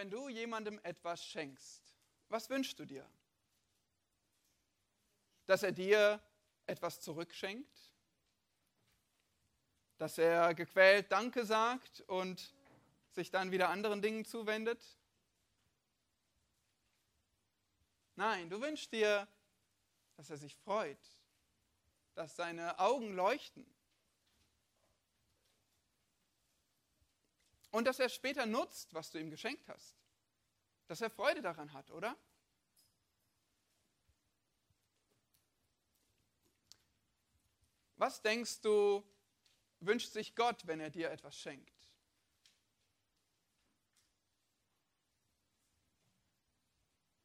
wenn du jemandem etwas schenkst, was wünschst du dir? Dass er dir etwas zurückschenkt? Dass er gequält Danke sagt und sich dann wieder anderen Dingen zuwendet? Nein, du wünschst dir, dass er sich freut, dass seine Augen leuchten und dass er später nutzt, was du ihm geschenkt hast. Dass er Freude daran hat, oder? Was denkst du, wünscht sich Gott, wenn er dir etwas schenkt?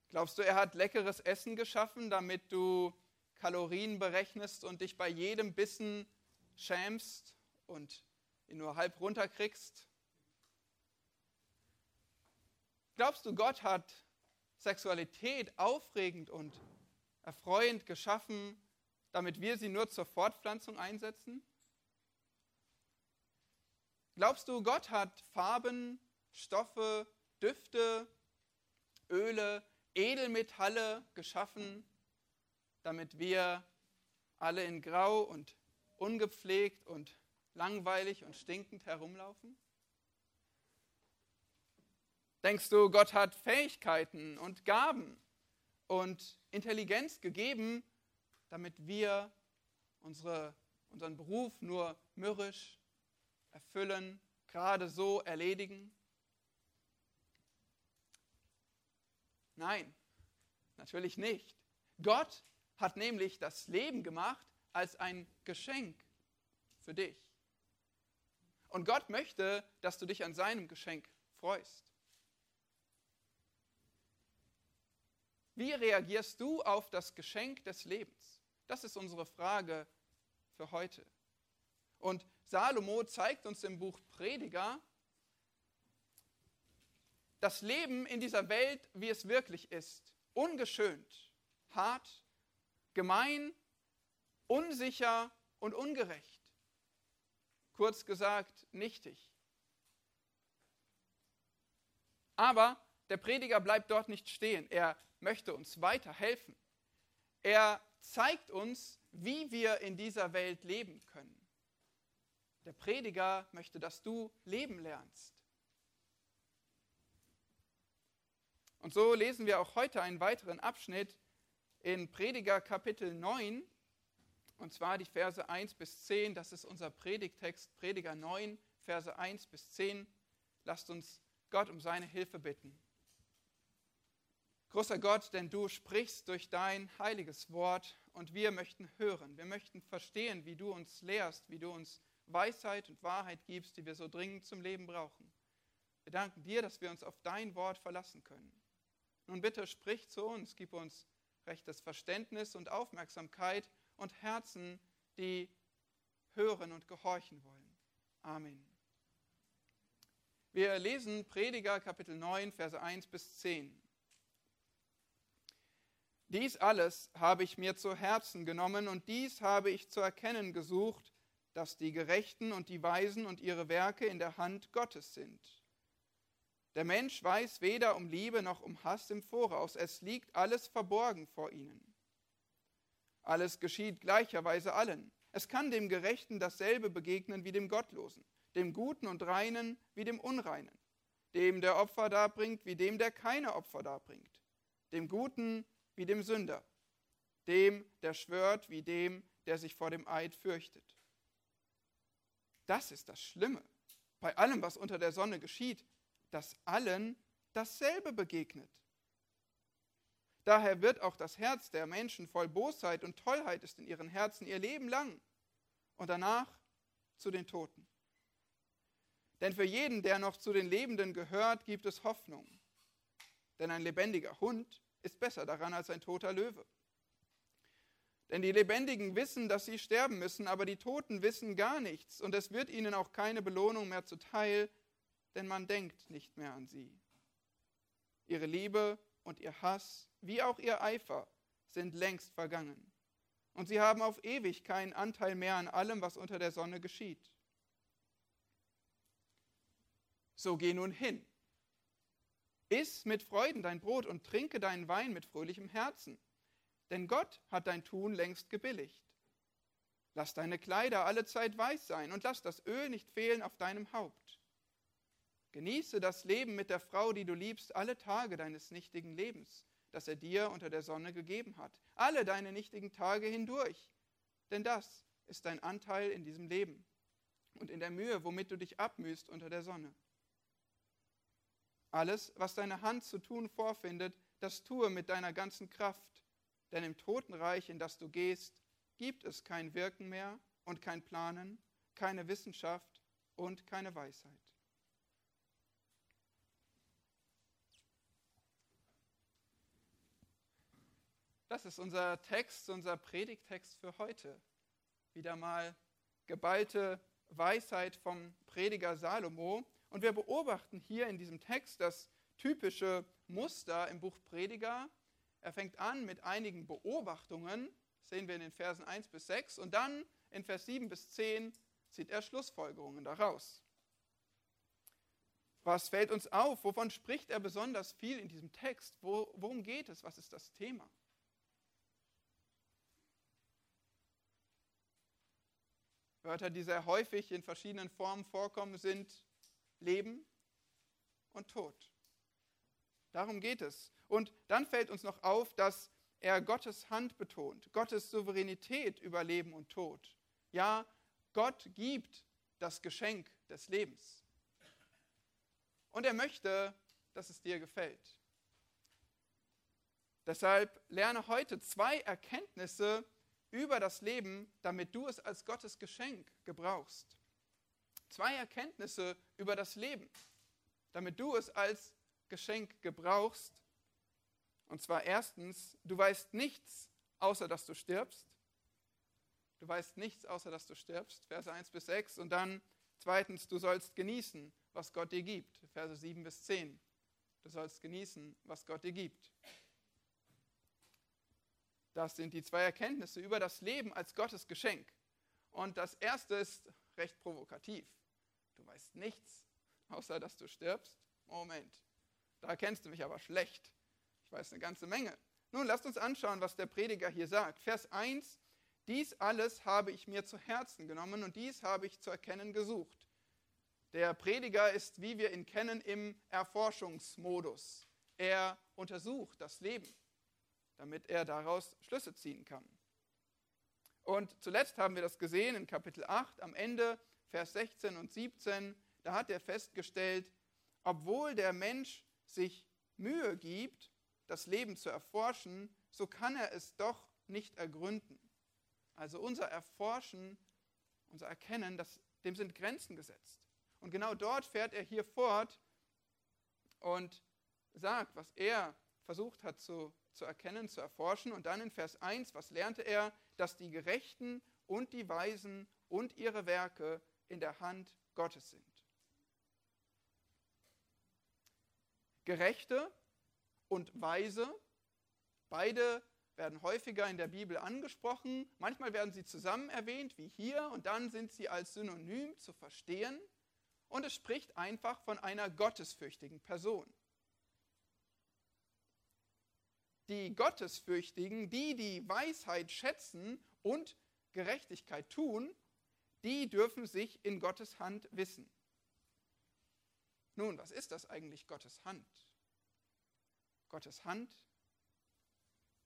Glaubst du, er hat leckeres Essen geschaffen, damit du Kalorien berechnest und dich bei jedem Bissen schämst und ihn nur halb runterkriegst? Glaubst du, Gott hat Sexualität aufregend und erfreuend geschaffen, damit wir sie nur zur Fortpflanzung einsetzen? Glaubst du, Gott hat Farben, Stoffe, Düfte, Öle, Edelmetalle geschaffen, damit wir alle in Grau und ungepflegt und langweilig und stinkend herumlaufen? Denkst du, Gott hat Fähigkeiten und Gaben und Intelligenz gegeben, damit wir unsere, unseren Beruf nur mürrisch erfüllen, gerade so erledigen? Nein, natürlich nicht. Gott hat nämlich das Leben gemacht als ein Geschenk für dich. Und Gott möchte, dass du dich an seinem Geschenk freust. Wie reagierst du auf das Geschenk des Lebens? Das ist unsere Frage für heute. Und Salomo zeigt uns im Buch Prediger das Leben in dieser Welt, wie es wirklich ist. Ungeschönt, hart, gemein, unsicher und ungerecht. Kurz gesagt, nichtig. Aber der Prediger bleibt dort nicht stehen. Er möchte uns weiterhelfen. Er zeigt uns, wie wir in dieser Welt leben können. Der Prediger möchte, dass du leben lernst. Und so lesen wir auch heute einen weiteren Abschnitt in Prediger Kapitel 9, und zwar die Verse 1 bis 10. Das ist unser Predigtext, Prediger 9, Verse 1 bis 10. Lasst uns Gott um seine Hilfe bitten. Großer Gott, denn du sprichst durch dein heiliges Wort und wir möchten hören. Wir möchten verstehen, wie du uns lehrst, wie du uns Weisheit und Wahrheit gibst, die wir so dringend zum Leben brauchen. Wir danken dir, dass wir uns auf dein Wort verlassen können. Nun bitte sprich zu uns, gib uns rechtes Verständnis und Aufmerksamkeit und Herzen, die hören und gehorchen wollen. Amen. Wir lesen Prediger Kapitel 9, Verse 1 bis 10. Dies alles habe ich mir zu Herzen genommen und dies habe ich zu erkennen gesucht, dass die Gerechten und die Weisen und ihre Werke in der Hand Gottes sind. Der Mensch weiß weder um Liebe noch um Hass im Voraus, es liegt alles verborgen vor ihnen. Alles geschieht gleicherweise allen. Es kann dem Gerechten dasselbe begegnen wie dem Gottlosen, dem Guten und Reinen wie dem Unreinen, dem der Opfer darbringt wie dem, der keine Opfer darbringt, dem Guten wie dem Sünder, dem, der schwört, wie dem, der sich vor dem Eid fürchtet. Das ist das Schlimme bei allem, was unter der Sonne geschieht, dass allen dasselbe begegnet. Daher wird auch das Herz der Menschen voll Bosheit und Tollheit ist in ihren Herzen ihr Leben lang und danach zu den Toten. Denn für jeden, der noch zu den Lebenden gehört, gibt es Hoffnung. Denn ein lebendiger Hund ist besser daran als ein toter Löwe. Denn die Lebendigen wissen, dass sie sterben müssen, aber die Toten wissen gar nichts und es wird ihnen auch keine Belohnung mehr zuteil, denn man denkt nicht mehr an sie. Ihre Liebe und ihr Hass, wie auch ihr Eifer, sind längst vergangen. Und sie haben auf ewig keinen Anteil mehr an allem, was unter der Sonne geschieht. So geh nun hin Iss mit Freuden dein Brot und trinke deinen Wein mit fröhlichem Herzen, denn Gott hat dein Tun längst gebilligt. Lass deine Kleider alle Zeit weiß sein und lass das Öl nicht fehlen auf deinem Haupt. Genieße das Leben mit der Frau, die du liebst, alle Tage deines nichtigen Lebens, das er dir unter der Sonne gegeben hat, alle deine nichtigen Tage hindurch. Denn das ist dein Anteil in diesem Leben und in der Mühe, womit du dich abmühst unter der Sonne. Alles, was deine Hand zu tun vorfindet, das tue mit deiner ganzen Kraft, denn im Totenreich, in das du gehst, gibt es kein Wirken mehr und kein Planen, keine Wissenschaft und keine Weisheit. Das ist unser Text, unser Predigtext für heute. Wieder mal geballte Weisheit vom Prediger Salomo. Und wir beobachten hier in diesem Text das typische Muster im Buch Prediger. Er fängt an mit einigen Beobachtungen sehen wir in den Versen 1 bis 6. Und dann in Vers 7 bis 10 zieht er Schlussfolgerungen daraus. Was fällt uns auf? Wovon spricht er besonders viel in diesem Text? Wo, worum geht es? Was ist das Thema? Wörter, die sehr häufig in verschiedenen Formen vorkommen, sind Leben und Tod. Darum geht es. Und dann fällt uns noch auf, dass er Gottes Hand betont, Gottes Souveränität über Leben und Tod. Ja, Gott gibt das Geschenk des Lebens. Und er möchte, dass es dir gefällt. Deshalb lerne heute zwei Erkenntnisse über das Leben, damit du es als Gottes Geschenk gebrauchst. Zwei Erkenntnisse über das Leben, damit du es als Geschenk gebrauchst und zwar erstens, du weißt nichts, außer dass du stirbst. Du weißt nichts, außer dass du stirbst. Verse 1 bis 6. Und dann zweitens, du sollst genießen, was Gott dir gibt. Verse 7 bis 10. Du sollst genießen, was Gott dir gibt. Das sind die zwei Erkenntnisse über das Leben als Gottes Geschenk. Und das erste ist recht provokativ. Weißt nichts, außer dass du stirbst. Moment, da kennst du mich aber schlecht. Ich weiß eine ganze Menge. Nun, lasst uns anschauen, was der Prediger hier sagt. Vers 1, dies alles habe ich mir zu Herzen genommen und dies habe ich zu erkennen gesucht. Der Prediger ist, wie wir ihn kennen, im Erforschungsmodus. Er untersucht das Leben, damit er daraus Schlüsse ziehen kann. Und zuletzt haben wir das gesehen in Kapitel 8 am Ende, Vers 16 und 17. Da hat er festgestellt, obwohl der Mensch sich Mühe gibt, das Leben zu erforschen, so kann er es doch nicht ergründen. Also unser Erforschen, unser Erkennen, das, dem sind Grenzen gesetzt. Und genau dort fährt er hier fort und sagt, was er versucht hat zu, zu erkennen, zu erforschen. Und dann in Vers 1, was lernte er? Dass die Gerechten und die Weisen und ihre Werke in der Hand Gottes sind. Gerechte und Weise. Beide werden häufiger in der Bibel angesprochen. Manchmal werden sie zusammen erwähnt, wie hier, und dann sind sie als Synonym zu verstehen. Und es spricht einfach von einer gottesfürchtigen Person. Die Gottesfürchtigen, die die Weisheit schätzen und Gerechtigkeit tun, die dürfen sich in Gottes Hand wissen. Nun, was ist das eigentlich Gottes Hand? Gottes Hand,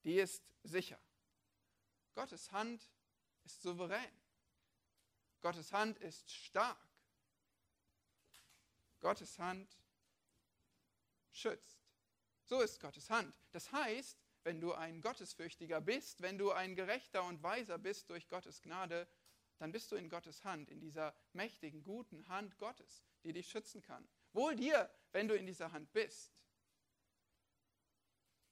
die ist sicher. Gottes Hand ist souverän. Gottes Hand ist stark. Gottes Hand schützt. So ist Gottes Hand. Das heißt, wenn du ein Gottesfürchtiger bist, wenn du ein gerechter und weiser bist durch Gottes Gnade, dann bist du in Gottes Hand, in dieser mächtigen, guten Hand Gottes, die dich schützen kann. Wohl dir, wenn du in dieser Hand bist.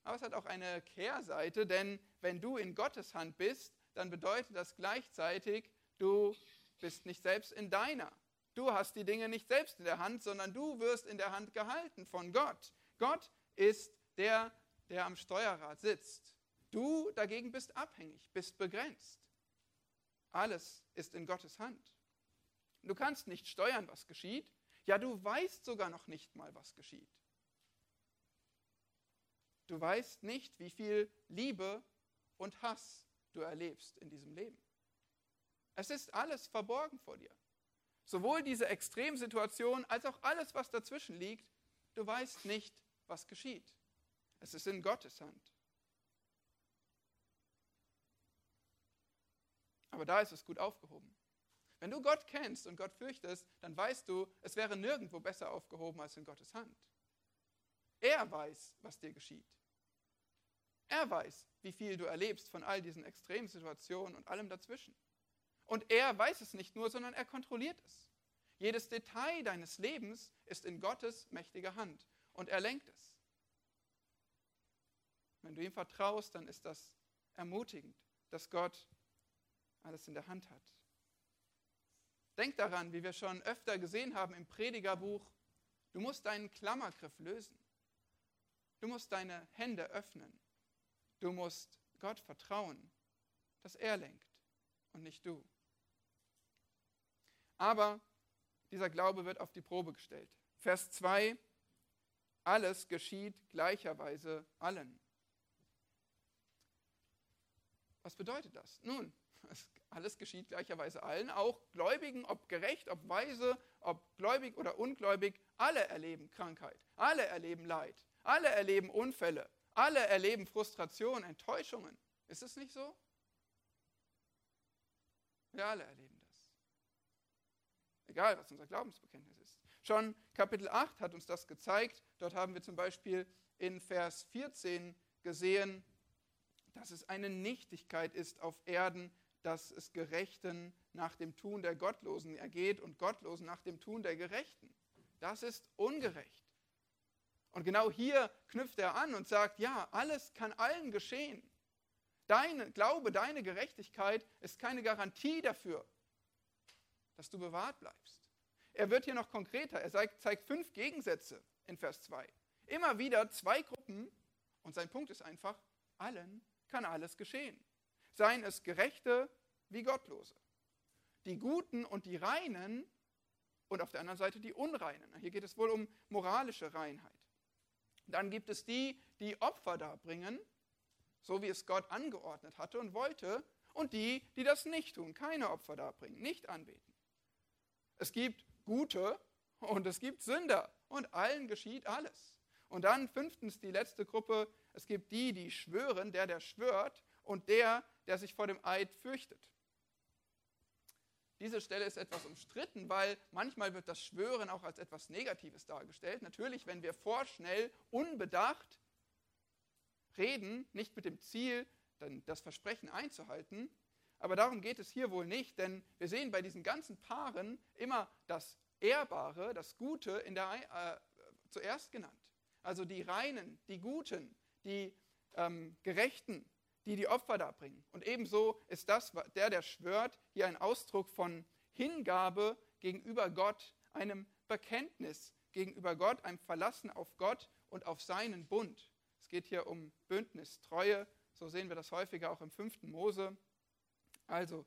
Aber es hat auch eine Kehrseite, denn wenn du in Gottes Hand bist, dann bedeutet das gleichzeitig, du bist nicht selbst in deiner. Du hast die Dinge nicht selbst in der Hand, sondern du wirst in der Hand gehalten von Gott. Gott ist der, der am Steuerrad sitzt. Du dagegen bist abhängig, bist begrenzt. Alles ist in Gottes Hand. Du kannst nicht steuern, was geschieht. Ja, du weißt sogar noch nicht mal, was geschieht. Du weißt nicht, wie viel Liebe und Hass du erlebst in diesem Leben. Es ist alles verborgen vor dir. Sowohl diese Extremsituation als auch alles, was dazwischen liegt, du weißt nicht, was geschieht. Es ist in Gottes Hand. Aber da ist es gut aufgehoben. Wenn du Gott kennst und Gott fürchtest, dann weißt du, es wäre nirgendwo besser aufgehoben als in Gottes Hand. Er weiß, was dir geschieht. Er weiß, wie viel du erlebst von all diesen Extremsituationen und allem dazwischen. Und er weiß es nicht nur, sondern er kontrolliert es. Jedes Detail deines Lebens ist in Gottes mächtiger Hand und er lenkt es. Wenn du ihm vertraust, dann ist das ermutigend, dass Gott alles in der Hand hat. Denk daran, wie wir schon öfter gesehen haben im Predigerbuch, du musst deinen Klammergriff lösen. Du musst deine Hände öffnen. Du musst Gott vertrauen, dass er lenkt und nicht du. Aber dieser Glaube wird auf die Probe gestellt. Vers 2, alles geschieht gleicherweise allen. Was bedeutet das? Nun, alles geschieht gleicherweise allen, auch Gläubigen, ob gerecht, ob weise, ob gläubig oder ungläubig, alle erleben Krankheit, alle erleben Leid, alle erleben Unfälle, alle erleben Frustration, Enttäuschungen. Ist es nicht so? Wir alle erleben das. Egal, was unser Glaubensbekenntnis ist. Schon Kapitel 8 hat uns das gezeigt. Dort haben wir zum Beispiel in Vers 14 gesehen, dass es eine Nichtigkeit ist auf Erden, dass es Gerechten nach dem Tun der Gottlosen ergeht und Gottlosen nach dem Tun der Gerechten. Das ist ungerecht. Und genau hier knüpft er an und sagt, ja, alles kann allen geschehen. Dein Glaube, deine Gerechtigkeit ist keine Garantie dafür, dass du bewahrt bleibst. Er wird hier noch konkreter. Er zeigt fünf Gegensätze in Vers 2. Immer wieder zwei Gruppen und sein Punkt ist einfach, allen kann alles geschehen seien es Gerechte wie Gottlose. Die Guten und die Reinen und auf der anderen Seite die Unreinen. Hier geht es wohl um moralische Reinheit. Dann gibt es die, die Opfer darbringen, so wie es Gott angeordnet hatte und wollte, und die, die das nicht tun, keine Opfer darbringen, nicht anbeten. Es gibt Gute und es gibt Sünder und allen geschieht alles. Und dann fünftens die letzte Gruppe, es gibt die, die schwören, der, der schwört, und der, der sich vor dem Eid fürchtet. Diese Stelle ist etwas umstritten, weil manchmal wird das Schwören auch als etwas Negatives dargestellt. Natürlich, wenn wir vorschnell, unbedacht reden, nicht mit dem Ziel, dann das Versprechen einzuhalten. Aber darum geht es hier wohl nicht, denn wir sehen bei diesen ganzen Paaren immer das Ehrbare, das Gute in der, äh, zuerst genannt. Also die Reinen, die Guten, die ähm, Gerechten, die die Opfer darbringen. Und ebenso ist das, der, der schwört, hier ein Ausdruck von Hingabe gegenüber Gott, einem Bekenntnis gegenüber Gott, einem Verlassen auf Gott und auf seinen Bund. Es geht hier um Bündnistreue, so sehen wir das häufiger auch im fünften Mose. Also,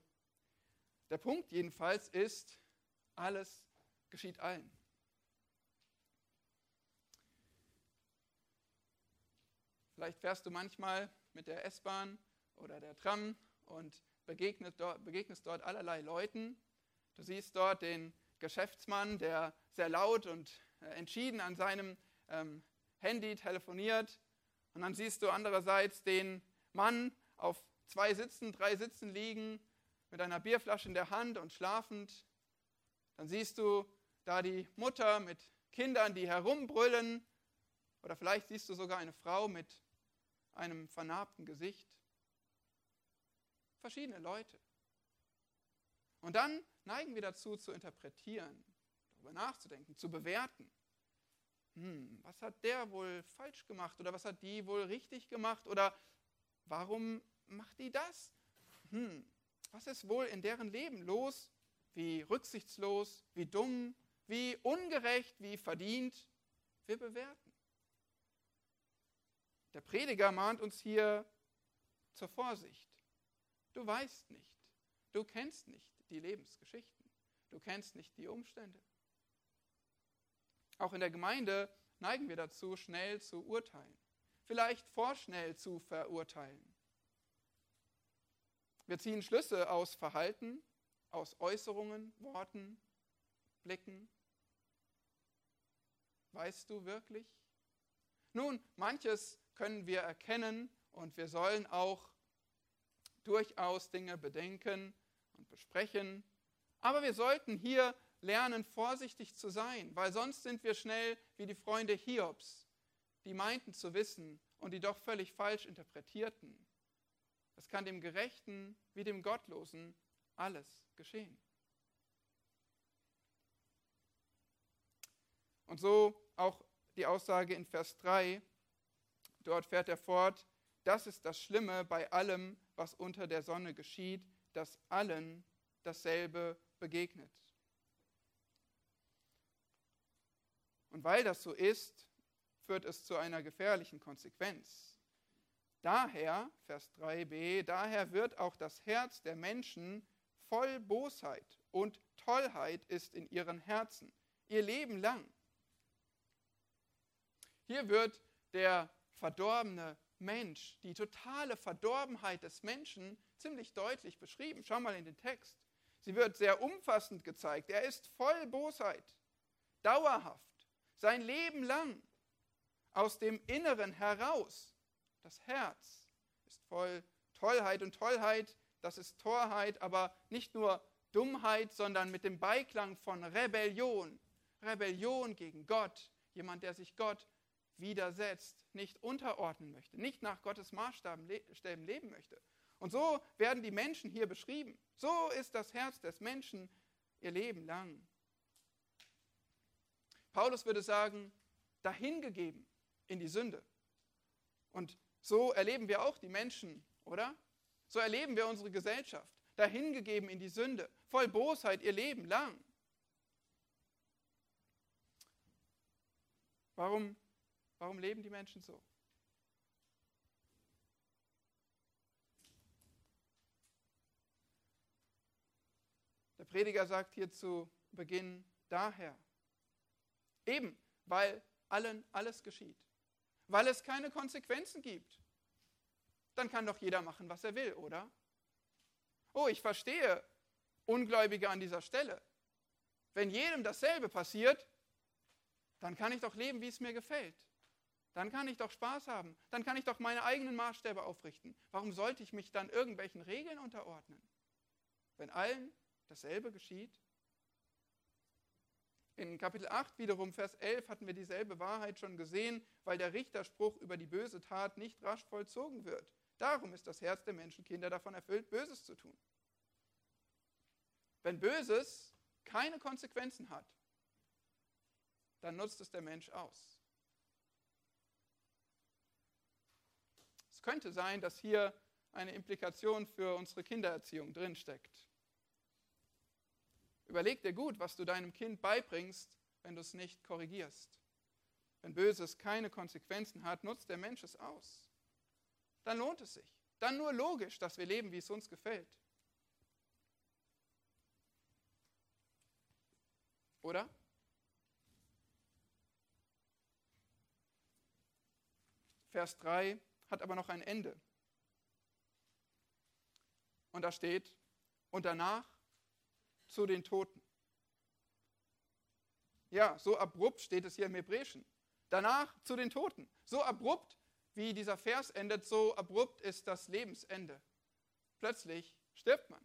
der Punkt jedenfalls ist, alles geschieht allen. Vielleicht fährst du manchmal mit der S-Bahn oder der Tram und begegnest dort, begegnest dort allerlei Leuten. Du siehst dort den Geschäftsmann, der sehr laut und äh, entschieden an seinem ähm, Handy telefoniert. Und dann siehst du andererseits den Mann auf zwei Sitzen, drei Sitzen liegen, mit einer Bierflasche in der Hand und schlafend. Dann siehst du da die Mutter mit Kindern, die herumbrüllen. Oder vielleicht siehst du sogar eine Frau mit einem vernarbten Gesicht. Verschiedene Leute. Und dann neigen wir dazu zu interpretieren, darüber nachzudenken, zu bewerten. Hm, was hat der wohl falsch gemacht oder was hat die wohl richtig gemacht oder warum macht die das? Hm, was ist wohl in deren Leben los? Wie rücksichtslos, wie dumm, wie ungerecht, wie verdient? Wir bewerten. Der Prediger mahnt uns hier zur Vorsicht. Du weißt nicht, du kennst nicht die Lebensgeschichten, du kennst nicht die Umstände. Auch in der Gemeinde neigen wir dazu, schnell zu urteilen. vielleicht vorschnell zu verurteilen. Wir ziehen Schlüsse aus Verhalten, aus Äußerungen, Worten, Blicken. Weißt du wirklich? Nun, manches können wir erkennen und wir sollen auch durchaus Dinge bedenken und besprechen. Aber wir sollten hier lernen, vorsichtig zu sein, weil sonst sind wir schnell wie die Freunde Hiobs, die meinten zu wissen und die doch völlig falsch interpretierten. Es kann dem Gerechten wie dem Gottlosen alles geschehen. Und so auch die Aussage in Vers 3, dort fährt er fort, das ist das Schlimme bei allem, was unter der Sonne geschieht, dass allen dasselbe begegnet. Und weil das so ist, führt es zu einer gefährlichen Konsequenz. Daher, Vers 3b, daher wird auch das Herz der Menschen voll Bosheit und Tollheit ist in ihren Herzen, ihr Leben lang. Hier wird der verdorbene Mensch, die totale Verdorbenheit des Menschen ziemlich deutlich beschrieben. Schau mal in den Text. Sie wird sehr umfassend gezeigt. Er ist voll Bosheit, dauerhaft, sein Leben lang, aus dem Inneren heraus. Das Herz ist voll Tollheit und Tollheit, das ist Torheit, aber nicht nur Dummheit, sondern mit dem Beiklang von Rebellion. Rebellion gegen Gott, jemand, der sich Gott widersetzt, nicht unterordnen möchte, nicht nach Gottes Maßstäben leben möchte. Und so werden die Menschen hier beschrieben. So ist das Herz des Menschen ihr Leben lang. Paulus würde sagen, dahingegeben in die Sünde. Und so erleben wir auch die Menschen, oder? So erleben wir unsere Gesellschaft, dahingegeben in die Sünde, voll Bosheit ihr Leben lang. Warum, warum leben die Menschen so? Der Prediger sagt hier zu Beginn daher. Eben, weil allen alles geschieht. Weil es keine Konsequenzen gibt. Dann kann doch jeder machen, was er will, oder? Oh, ich verstehe Ungläubige an dieser Stelle. Wenn jedem dasselbe passiert, dann kann ich doch leben, wie es mir gefällt. Dann kann ich doch Spaß haben. Dann kann ich doch meine eigenen Maßstäbe aufrichten. Warum sollte ich mich dann irgendwelchen Regeln unterordnen? Wenn allen dasselbe geschieht? In Kapitel 8 wiederum, Vers 11, hatten wir dieselbe Wahrheit schon gesehen, weil der Richterspruch über die böse Tat nicht rasch vollzogen wird. Darum ist das Herz der Menschenkinder davon erfüllt, Böses zu tun. Wenn Böses keine Konsequenzen hat, dann nutzt es der Mensch aus. Es könnte sein, dass hier eine Implikation für unsere Kindererziehung drinsteckt. Überleg dir gut, was du deinem Kind beibringst, wenn du es nicht korrigierst. Wenn Böses keine Konsequenzen hat, nutzt der Mensch es aus. Dann lohnt es sich. Dann nur logisch, dass wir leben, wie es uns gefällt. Oder? Vers 3 hat aber noch ein Ende. Und da steht, und danach zu den Toten. Ja, so abrupt steht es hier im Hebräischen. Danach zu den Toten. So abrupt, wie dieser Vers endet, so abrupt ist das Lebensende. Plötzlich stirbt man.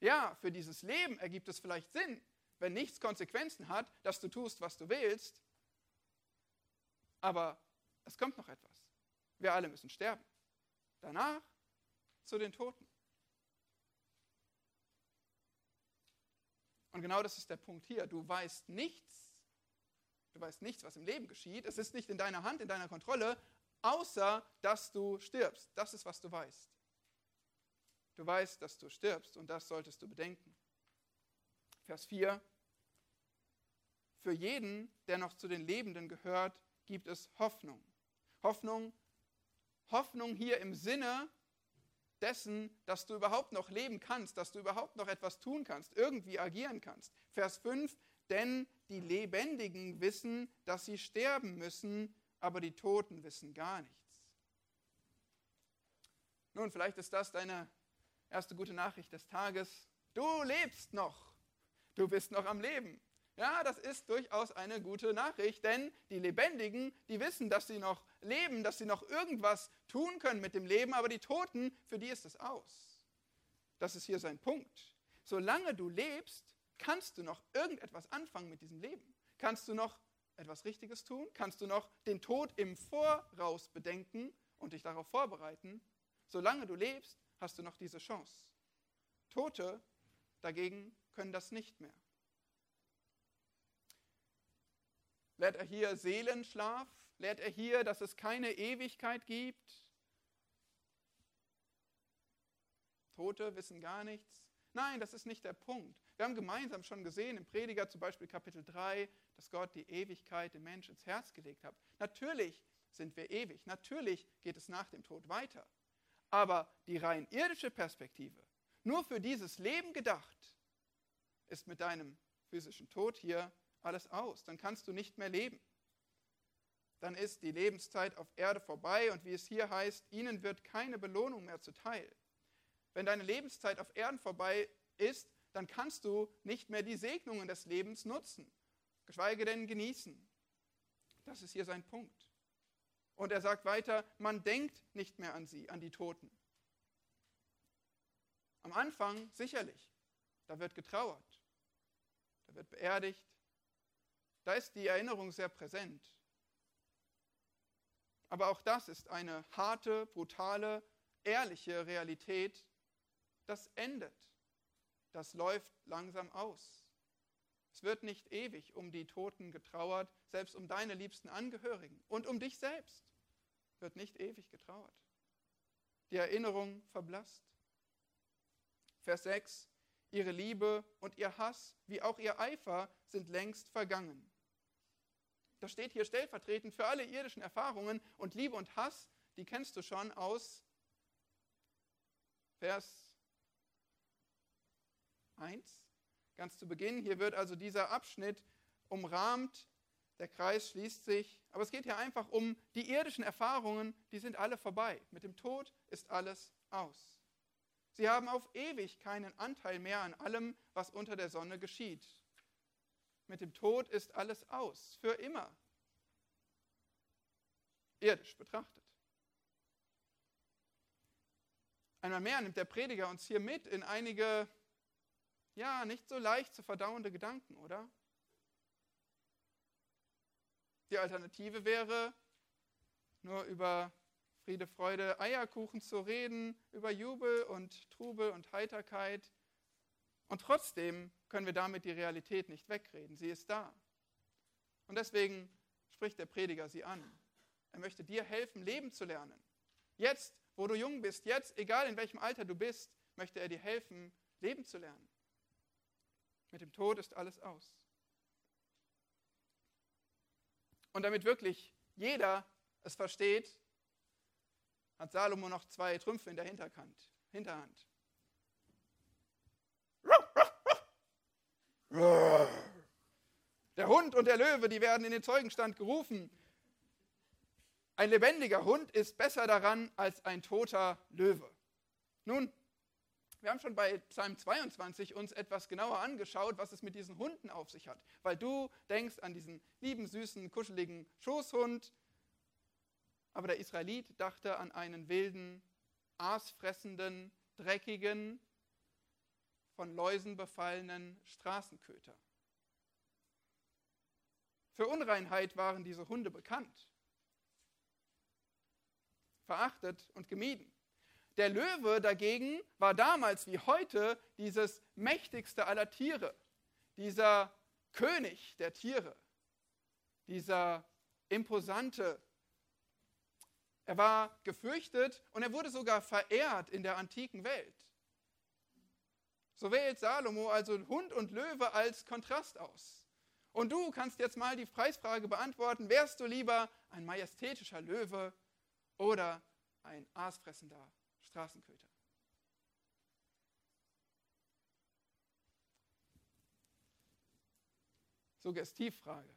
Ja, für dieses Leben ergibt es vielleicht Sinn, wenn nichts Konsequenzen hat, dass du tust, was du willst. Aber es kommt noch etwas. Wir alle müssen sterben. Danach zu den Toten. Und genau das ist der Punkt hier. Du weißt nichts, du weißt nichts, was im Leben geschieht. Es ist nicht in deiner Hand, in deiner Kontrolle, außer dass du stirbst. Das ist, was du weißt. Du weißt, dass du stirbst und das solltest du bedenken. Vers 4. Für jeden, der noch zu den Lebenden gehört, gibt es Hoffnung. Hoffnung, Hoffnung hier im Sinne dessen, dass du überhaupt noch leben kannst, dass du überhaupt noch etwas tun kannst, irgendwie agieren kannst. Vers 5, denn die Lebendigen wissen, dass sie sterben müssen aber die Toten wissen gar nichts. Nun, vielleicht ist das deine erste gute Nachricht des Tages. Du lebst noch. Du bist noch am Leben. Ja, das ist durchaus eine gute Nachricht, denn die Lebendigen, die wissen, dass sie noch leben, dass sie noch irgendwas tun können mit dem Leben, aber die Toten, für die ist es aus. Das ist hier sein Punkt. Solange du lebst, kannst du noch irgendetwas anfangen mit diesem Leben. Kannst du noch etwas Richtiges tun? Kannst du noch den Tod im Voraus bedenken und dich darauf vorbereiten? Solange du lebst, hast du noch diese Chance. Tote dagegen können das nicht mehr. Lehrt er hier Seelenschlaf? Lehrt er hier, dass es keine Ewigkeit gibt? Tote wissen gar nichts. Nein, das ist nicht der Punkt. Wir haben gemeinsam schon gesehen im Prediger, zum Beispiel Kapitel 3, dass Gott die Ewigkeit dem Menschen ins Herz gelegt hat. Natürlich sind wir ewig. Natürlich geht es nach dem Tod weiter. Aber die rein irdische Perspektive, nur für dieses Leben gedacht, ist mit deinem physischen Tod hier alles aus. Dann kannst du nicht mehr leben. Dann ist die Lebenszeit auf Erde vorbei und wie es hier heißt, ihnen wird keine Belohnung mehr zuteil. Wenn deine Lebenszeit auf Erden vorbei ist, dann kannst du nicht mehr die Segnungen des Lebens nutzen, geschweige denn genießen. Das ist hier sein Punkt. Und er sagt weiter, man denkt nicht mehr an sie, an die Toten. Am Anfang sicherlich, da wird getrauert, da wird beerdigt, da ist die Erinnerung sehr präsent. Aber auch das ist eine harte, brutale, ehrliche Realität. Das endet. Das läuft langsam aus. Es wird nicht ewig um die Toten getrauert, selbst um deine liebsten Angehörigen und um dich selbst wird nicht ewig getrauert. Die Erinnerung verblasst. Vers 6. Ihre Liebe und ihr Hass, wie auch ihr Eifer, sind längst vergangen. Das steht hier stellvertretend für alle irdischen Erfahrungen und Liebe und Hass, die kennst du schon aus Vers 1, ganz zu Beginn. Hier wird also dieser Abschnitt umrahmt, der Kreis schließt sich, aber es geht hier einfach um die irdischen Erfahrungen, die sind alle vorbei. Mit dem Tod ist alles aus. Sie haben auf ewig keinen Anteil mehr an allem, was unter der Sonne geschieht. Mit dem Tod ist alles aus, für immer. Irdisch betrachtet. Einmal mehr nimmt der Prediger uns hier mit in einige, ja, nicht so leicht zu verdauende Gedanken, oder? Die Alternative wäre, nur über Friede, Freude, Eierkuchen zu reden, über Jubel und Trubel und Heiterkeit. Und trotzdem können wir damit die Realität nicht wegreden. Sie ist da. Und deswegen spricht der Prediger sie an. Er möchte dir helfen, leben zu lernen. Jetzt, wo du jung bist, jetzt, egal in welchem Alter du bist, möchte er dir helfen, leben zu lernen. Mit dem Tod ist alles aus. Und damit wirklich jeder es versteht, hat Salomo noch zwei Trümpfe in der Hinterhand. Der Hund und der Löwe, die werden in den Zeugenstand gerufen. Ein lebendiger Hund ist besser daran als ein toter Löwe. Nun, wir haben schon bei Psalm 22 uns etwas genauer angeschaut, was es mit diesen Hunden auf sich hat. Weil du denkst an diesen lieben, süßen, kuscheligen Schoßhund, aber der Israelit dachte an einen wilden, aasfressenden, dreckigen, von Läusen befallenen Straßenköter. Für Unreinheit waren diese Hunde bekannt, verachtet und gemieden. Der Löwe dagegen war damals wie heute dieses mächtigste aller Tiere, dieser König der Tiere, dieser imposante. Er war gefürchtet und er wurde sogar verehrt in der antiken Welt. So wählt Salomo also Hund und Löwe als Kontrast aus. Und du kannst jetzt mal die Preisfrage beantworten, wärst du lieber ein majestätischer Löwe oder ein aasfressender Straßenköter? Suggestivfrage.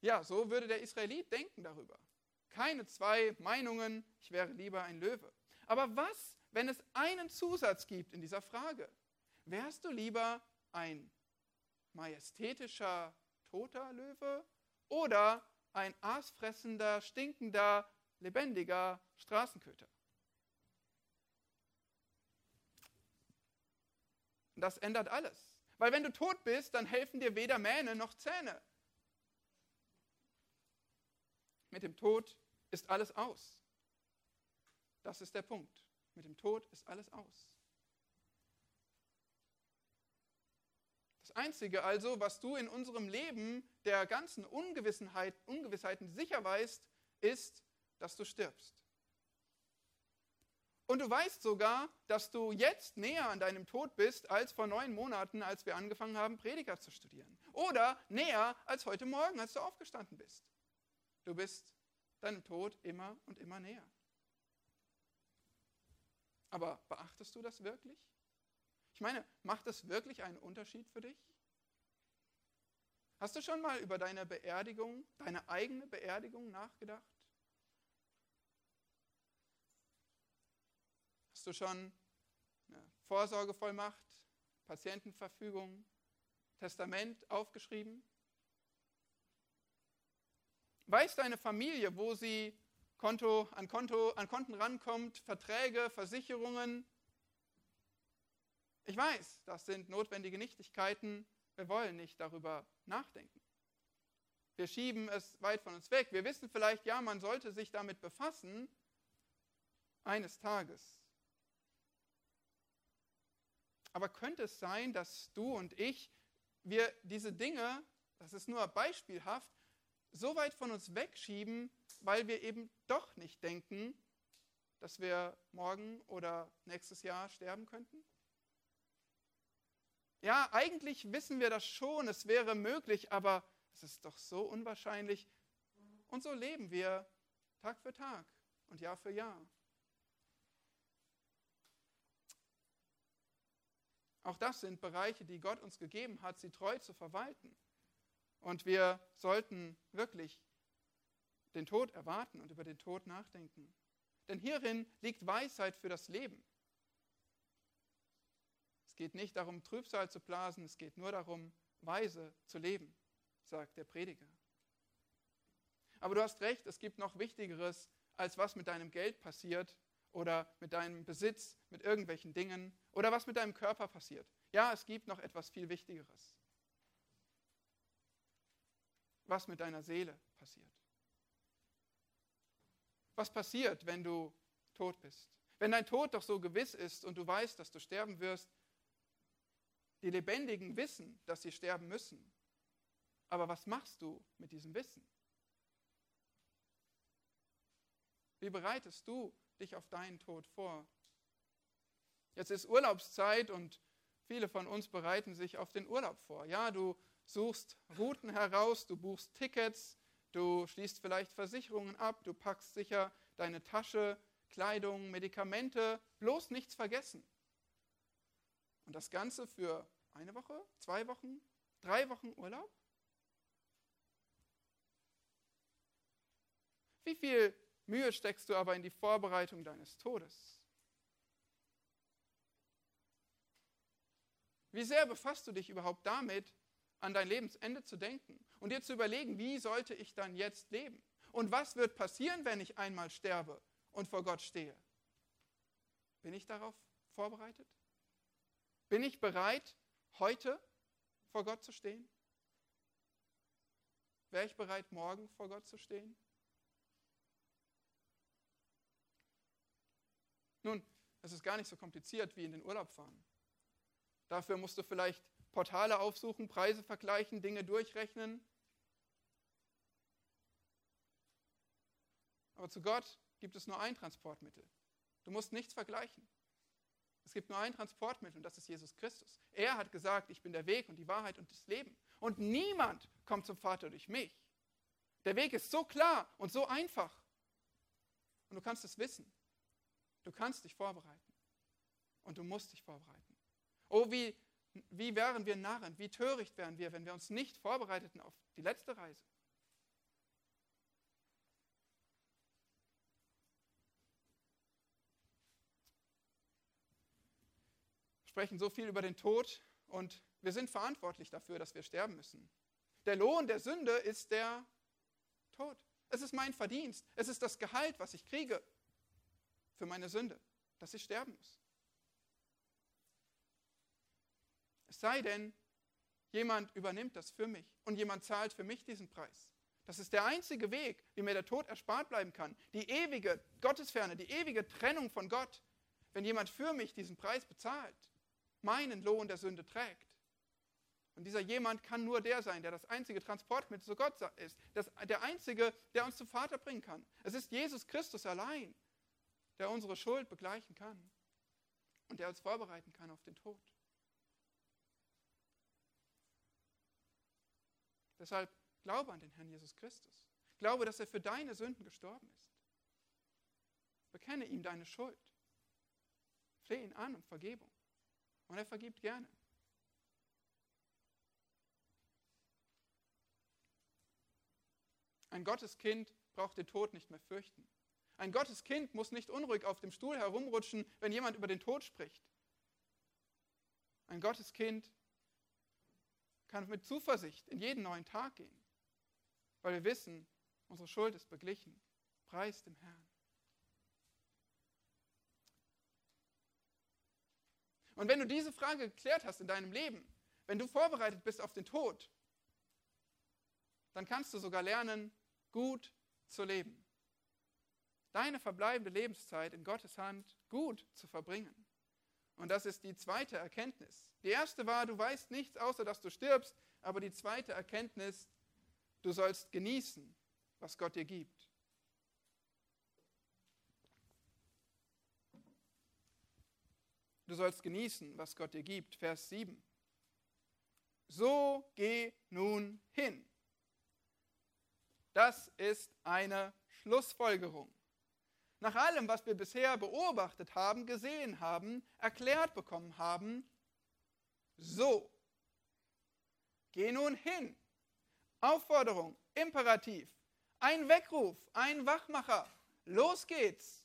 Ja, so würde der Israelit denken darüber. Keine zwei Meinungen, ich wäre lieber ein Löwe. Aber was, wenn es einen Zusatz gibt in dieser Frage? Wärst du lieber ein majestätischer, toter Löwe oder ein aasfressender, stinkender, lebendiger Straßenköter? Das ändert alles. Weil wenn du tot bist, dann helfen dir weder Mähne noch Zähne. Mit dem Tod ist alles aus. Das ist der Punkt. Mit dem Tod ist alles aus. Das Einzige also, was du in unserem Leben der ganzen Ungewissenheit, Ungewissheiten sicher weißt, ist, dass du stirbst. Und du weißt sogar, dass du jetzt näher an deinem Tod bist als vor neun Monaten, als wir angefangen haben, Prediger zu studieren. Oder näher als heute Morgen, als du aufgestanden bist. Du bist deinem Tod immer und immer näher. Aber beachtest du das wirklich? Ich meine, macht das wirklich einen Unterschied für dich? Hast du schon mal über deine Beerdigung, deine eigene Beerdigung nachgedacht? Hast du schon eine Vorsorgevollmacht, Patientenverfügung, Testament aufgeschrieben? Weiß deine Familie, wo sie Konto an, Konto, an Konten rankommt, Verträge, Versicherungen? Ich weiß, das sind notwendige Nichtigkeiten. Wir wollen nicht darüber nachdenken. Wir schieben es weit von uns weg. Wir wissen vielleicht, ja, man sollte sich damit befassen, eines Tages. Aber könnte es sein, dass du und ich, wir diese Dinge, das ist nur beispielhaft, so weit von uns wegschieben, weil wir eben doch nicht denken, dass wir morgen oder nächstes Jahr sterben könnten? Ja, eigentlich wissen wir das schon, es wäre möglich, aber es ist doch so unwahrscheinlich. Und so leben wir Tag für Tag und Jahr für Jahr. Auch das sind Bereiche, die Gott uns gegeben hat, sie treu zu verwalten. Und wir sollten wirklich den Tod erwarten und über den Tod nachdenken. Denn hierin liegt Weisheit für das Leben. Es geht nicht darum, Trübsal zu blasen, es geht nur darum, weise zu leben, sagt der Prediger. Aber du hast recht, es gibt noch Wichtigeres, als was mit deinem Geld passiert oder mit deinem Besitz, mit irgendwelchen Dingen oder was mit deinem Körper passiert. Ja, es gibt noch etwas viel Wichtigeres. Was mit deiner Seele passiert. Was passiert, wenn du tot bist? Wenn dein Tod doch so gewiss ist und du weißt, dass du sterben wirst, die Lebendigen wissen, dass sie sterben müssen. Aber was machst du mit diesem Wissen? Wie bereitest du dich auf deinen Tod vor. Jetzt ist Urlaubszeit und viele von uns bereiten sich auf den Urlaub vor. Ja, du suchst Routen heraus, du buchst Tickets, du schließt vielleicht Versicherungen ab, du packst sicher deine Tasche, Kleidung, Medikamente, bloß nichts vergessen. Und das Ganze für eine Woche, zwei Wochen, drei Wochen Urlaub? Wie viel Mühe steckst du aber in die Vorbereitung deines Todes. Wie sehr befasst du dich überhaupt damit, an dein Lebensende zu denken und dir zu überlegen, wie sollte ich dann jetzt leben? Und was wird passieren, wenn ich einmal sterbe und vor Gott stehe? Bin ich darauf vorbereitet? Bin ich bereit, heute vor Gott zu stehen? Wäre ich bereit, morgen vor Gott zu stehen? Nun, es ist gar nicht so kompliziert wie in den Urlaub fahren. Dafür musst du vielleicht Portale aufsuchen, Preise vergleichen, Dinge durchrechnen. Aber zu Gott gibt es nur ein Transportmittel. Du musst nichts vergleichen. Es gibt nur ein Transportmittel und das ist Jesus Christus. Er hat gesagt, ich bin der Weg und die Wahrheit und das Leben. Und niemand kommt zum Vater durch mich. Der Weg ist so klar und so einfach. Und du kannst es wissen. Du kannst dich vorbereiten. Und du musst dich vorbereiten. Oh, wie, wie wären wir Narren, wie töricht wären wir, wenn wir uns nicht vorbereiteten auf die letzte Reise. Sprechen so viel über den Tod und wir sind verantwortlich dafür, dass wir sterben müssen. Der Lohn der Sünde ist der Tod. Es ist mein Verdienst. Es ist das Gehalt, was ich kriege für meine Sünde, dass ich sterben muss. Es sei denn, jemand übernimmt das für mich und jemand zahlt für mich diesen Preis. Das ist der einzige Weg, wie mir der Tod erspart bleiben kann. Die ewige Gottesferne, die ewige Trennung von Gott, wenn jemand für mich diesen Preis bezahlt, meinen Lohn der Sünde trägt. Und dieser jemand kann nur der sein, der das einzige Transportmittel zu Gott ist, das, der einzige, der uns zum Vater bringen kann. Es ist Jesus Christus allein, der unsere Schuld begleichen kann und der uns vorbereiten kann auf den Tod. Deshalb glaube an den Herrn Jesus Christus. Glaube, dass er für deine Sünden gestorben ist. Bekenne ihm deine Schuld. Flehe ihn an um Vergebung. Und er vergibt gerne. Ein Gotteskind braucht den Tod nicht mehr fürchten. Ein Gotteskind muss nicht unruhig auf dem Stuhl herumrutschen, wenn jemand über den Tod spricht. Ein Gotteskind kann mit Zuversicht in jeden neuen Tag gehen, weil wir wissen, unsere Schuld ist beglichen. Preis dem Herrn. Und wenn du diese Frage geklärt hast in deinem Leben, wenn du vorbereitet bist auf den Tod, dann kannst du sogar lernen, gut zu leben. Deine verbleibende Lebenszeit in Gottes Hand gut zu verbringen. Und das ist die zweite Erkenntnis. Die erste war, du weißt nichts, außer dass du stirbst. Aber die zweite Erkenntnis, du sollst genießen, was Gott dir gibt. Du sollst genießen, was Gott dir gibt. Vers 7. So geh nun hin. Das ist eine Schlussfolgerung. Nach allem, was wir bisher beobachtet haben, gesehen haben, erklärt bekommen haben, so, geh nun hin. Aufforderung, Imperativ, ein Weckruf, ein Wachmacher. Los geht's.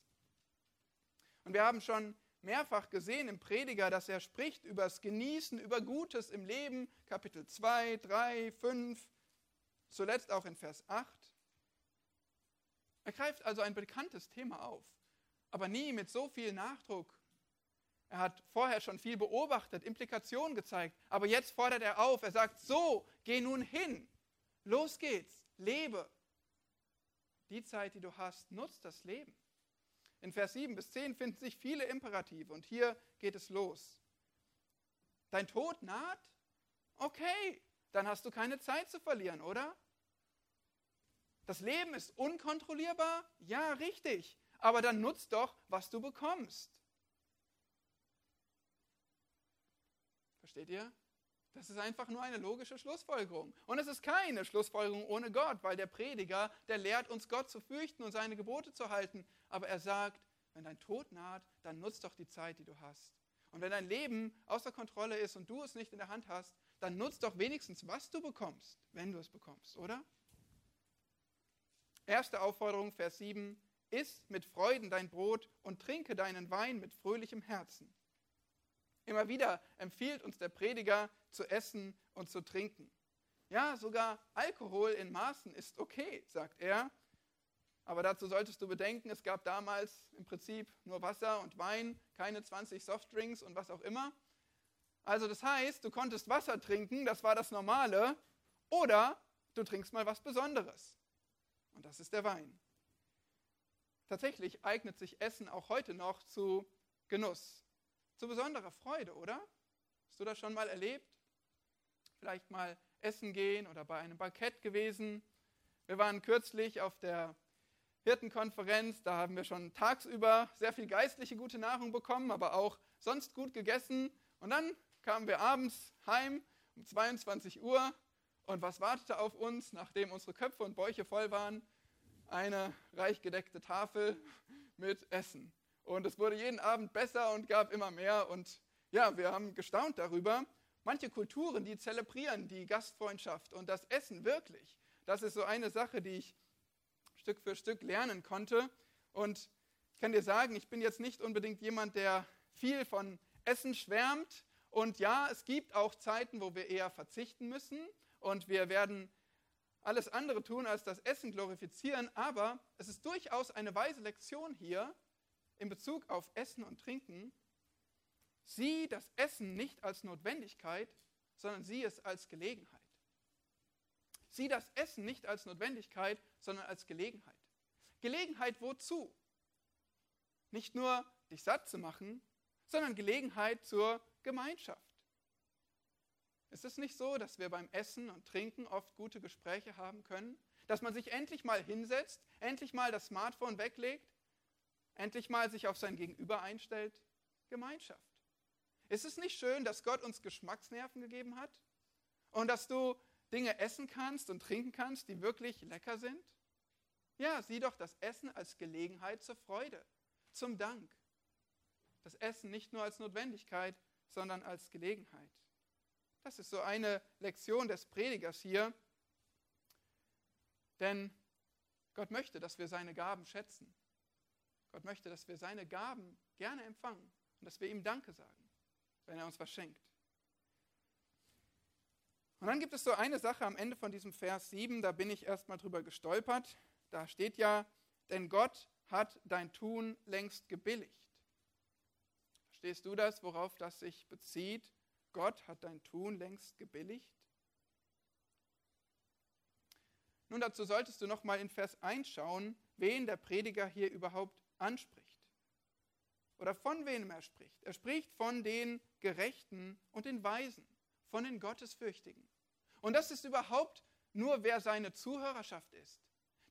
Und wir haben schon mehrfach gesehen im Prediger, dass er spricht über das Genießen, über Gutes im Leben, Kapitel 2, 3, 5, zuletzt auch in Vers 8. Er greift also ein bekanntes Thema auf, aber nie mit so viel Nachdruck. Er hat vorher schon viel beobachtet, Implikationen gezeigt, aber jetzt fordert er auf, er sagt, so, geh nun hin, los geht's, lebe. Die Zeit, die du hast, nutzt das Leben. In Vers 7 bis 10 finden sich viele Imperative und hier geht es los. Dein Tod naht? Okay, dann hast du keine Zeit zu verlieren, oder? Das Leben ist unkontrollierbar? Ja, richtig. Aber dann nutzt doch, was du bekommst. Versteht ihr? Das ist einfach nur eine logische Schlussfolgerung. Und es ist keine Schlussfolgerung ohne Gott, weil der Prediger, der lehrt uns Gott zu fürchten und seine Gebote zu halten. Aber er sagt, wenn dein Tod naht, dann nutzt doch die Zeit, die du hast. Und wenn dein Leben außer Kontrolle ist und du es nicht in der Hand hast, dann nutzt doch wenigstens, was du bekommst, wenn du es bekommst, oder? Erste Aufforderung, Vers 7. Iss mit Freuden dein Brot und trinke deinen Wein mit fröhlichem Herzen. Immer wieder empfiehlt uns der Prediger zu essen und zu trinken. Ja, sogar Alkohol in Maßen ist okay, sagt er. Aber dazu solltest du bedenken, es gab damals im Prinzip nur Wasser und Wein, keine 20 Softdrinks und was auch immer. Also das heißt, du konntest Wasser trinken, das war das Normale, oder du trinkst mal was Besonderes. Und das ist der Wein. Tatsächlich eignet sich Essen auch heute noch zu Genuss zu besonderer Freude, oder? Hast du das schon mal erlebt? Vielleicht mal essen gehen oder bei einem Bankett gewesen. Wir waren kürzlich auf der Hirtenkonferenz, da haben wir schon tagsüber sehr viel geistliche gute Nahrung bekommen, aber auch sonst gut gegessen. Und dann kamen wir abends heim um 22 Uhr und was wartete auf uns, nachdem unsere Köpfe und Bäuche voll waren? Eine reich gedeckte Tafel mit Essen. Und es wurde jeden Abend besser und gab immer mehr. Und ja, wir haben gestaunt darüber. Manche Kulturen, die zelebrieren die Gastfreundschaft und das Essen wirklich. Das ist so eine Sache, die ich Stück für Stück lernen konnte. Und ich kann dir sagen, ich bin jetzt nicht unbedingt jemand, der viel von Essen schwärmt. Und ja, es gibt auch Zeiten, wo wir eher verzichten müssen und wir werden alles andere tun, als das Essen glorifizieren. Aber es ist durchaus eine weise Lektion hier in Bezug auf Essen und Trinken. Sieh das Essen nicht als Notwendigkeit, sondern sieh es als Gelegenheit. Sieh das Essen nicht als Notwendigkeit, sondern als Gelegenheit. Gelegenheit wozu? Nicht nur dich satt zu machen, sondern Gelegenheit zur Gemeinschaft. Ist es nicht so, dass wir beim Essen und Trinken oft gute Gespräche haben können? Dass man sich endlich mal hinsetzt, endlich mal das Smartphone weglegt, endlich mal sich auf sein Gegenüber einstellt? Gemeinschaft. Ist es nicht schön, dass Gott uns Geschmacksnerven gegeben hat? Und dass du Dinge essen kannst und trinken kannst, die wirklich lecker sind? Ja, sieh doch das Essen als Gelegenheit zur Freude, zum Dank. Das Essen nicht nur als Notwendigkeit, sondern als Gelegenheit. Das ist so eine Lektion des Predigers hier. Denn Gott möchte, dass wir seine Gaben schätzen. Gott möchte, dass wir seine Gaben gerne empfangen und dass wir ihm Danke sagen, wenn er uns was schenkt. Und dann gibt es so eine Sache am Ende von diesem Vers 7, da bin ich erstmal drüber gestolpert. Da steht ja, denn Gott hat dein Tun längst gebilligt. Verstehst du das, worauf das sich bezieht? Gott hat dein Tun längst gebilligt? Nun, dazu solltest du noch mal in Vers 1 schauen, wen der Prediger hier überhaupt anspricht. Oder von wem er spricht. Er spricht von den Gerechten und den Weisen, von den Gottesfürchtigen. Und das ist überhaupt nur, wer seine Zuhörerschaft ist.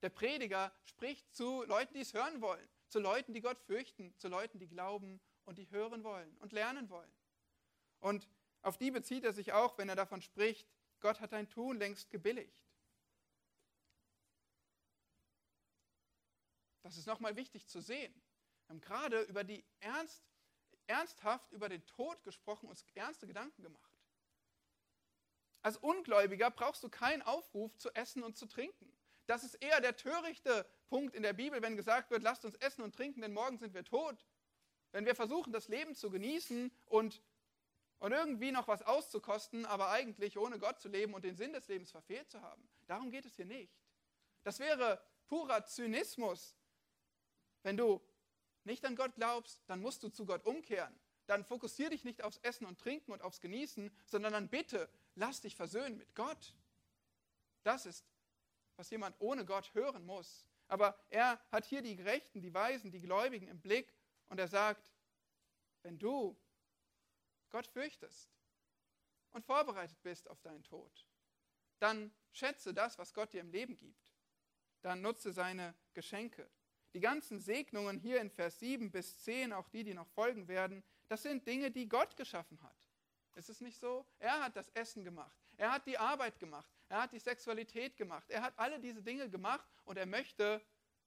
Der Prediger spricht zu Leuten, die es hören wollen, zu Leuten, die Gott fürchten, zu Leuten, die glauben und die hören wollen und lernen wollen. Und auf die bezieht er sich auch, wenn er davon spricht, Gott hat dein Tun längst gebilligt. Das ist nochmal wichtig zu sehen. Wir haben gerade über die ernst, ernsthaft über den Tod gesprochen, uns ernste Gedanken gemacht. Als Ungläubiger brauchst du keinen Aufruf zu essen und zu trinken. Das ist eher der törichte Punkt in der Bibel, wenn gesagt wird, lasst uns essen und trinken, denn morgen sind wir tot. Wenn wir versuchen, das Leben zu genießen und und irgendwie noch was auszukosten, aber eigentlich ohne Gott zu leben und den Sinn des Lebens verfehlt zu haben. Darum geht es hier nicht. Das wäre purer Zynismus. Wenn du nicht an Gott glaubst, dann musst du zu Gott umkehren. Dann fokussiere dich nicht aufs Essen und Trinken und aufs Genießen, sondern dann bitte, lass dich versöhnen mit Gott. Das ist, was jemand ohne Gott hören muss. Aber er hat hier die Gerechten, die Weisen, die Gläubigen im Blick und er sagt, wenn du Gott fürchtest und vorbereitet bist auf deinen Tod, dann schätze das, was Gott dir im Leben gibt. Dann nutze seine Geschenke. Die ganzen Segnungen hier in Vers 7 bis 10, auch die, die noch folgen werden, das sind Dinge, die Gott geschaffen hat. Ist es nicht so? Er hat das Essen gemacht. Er hat die Arbeit gemacht. Er hat die Sexualität gemacht. Er hat alle diese Dinge gemacht und er möchte,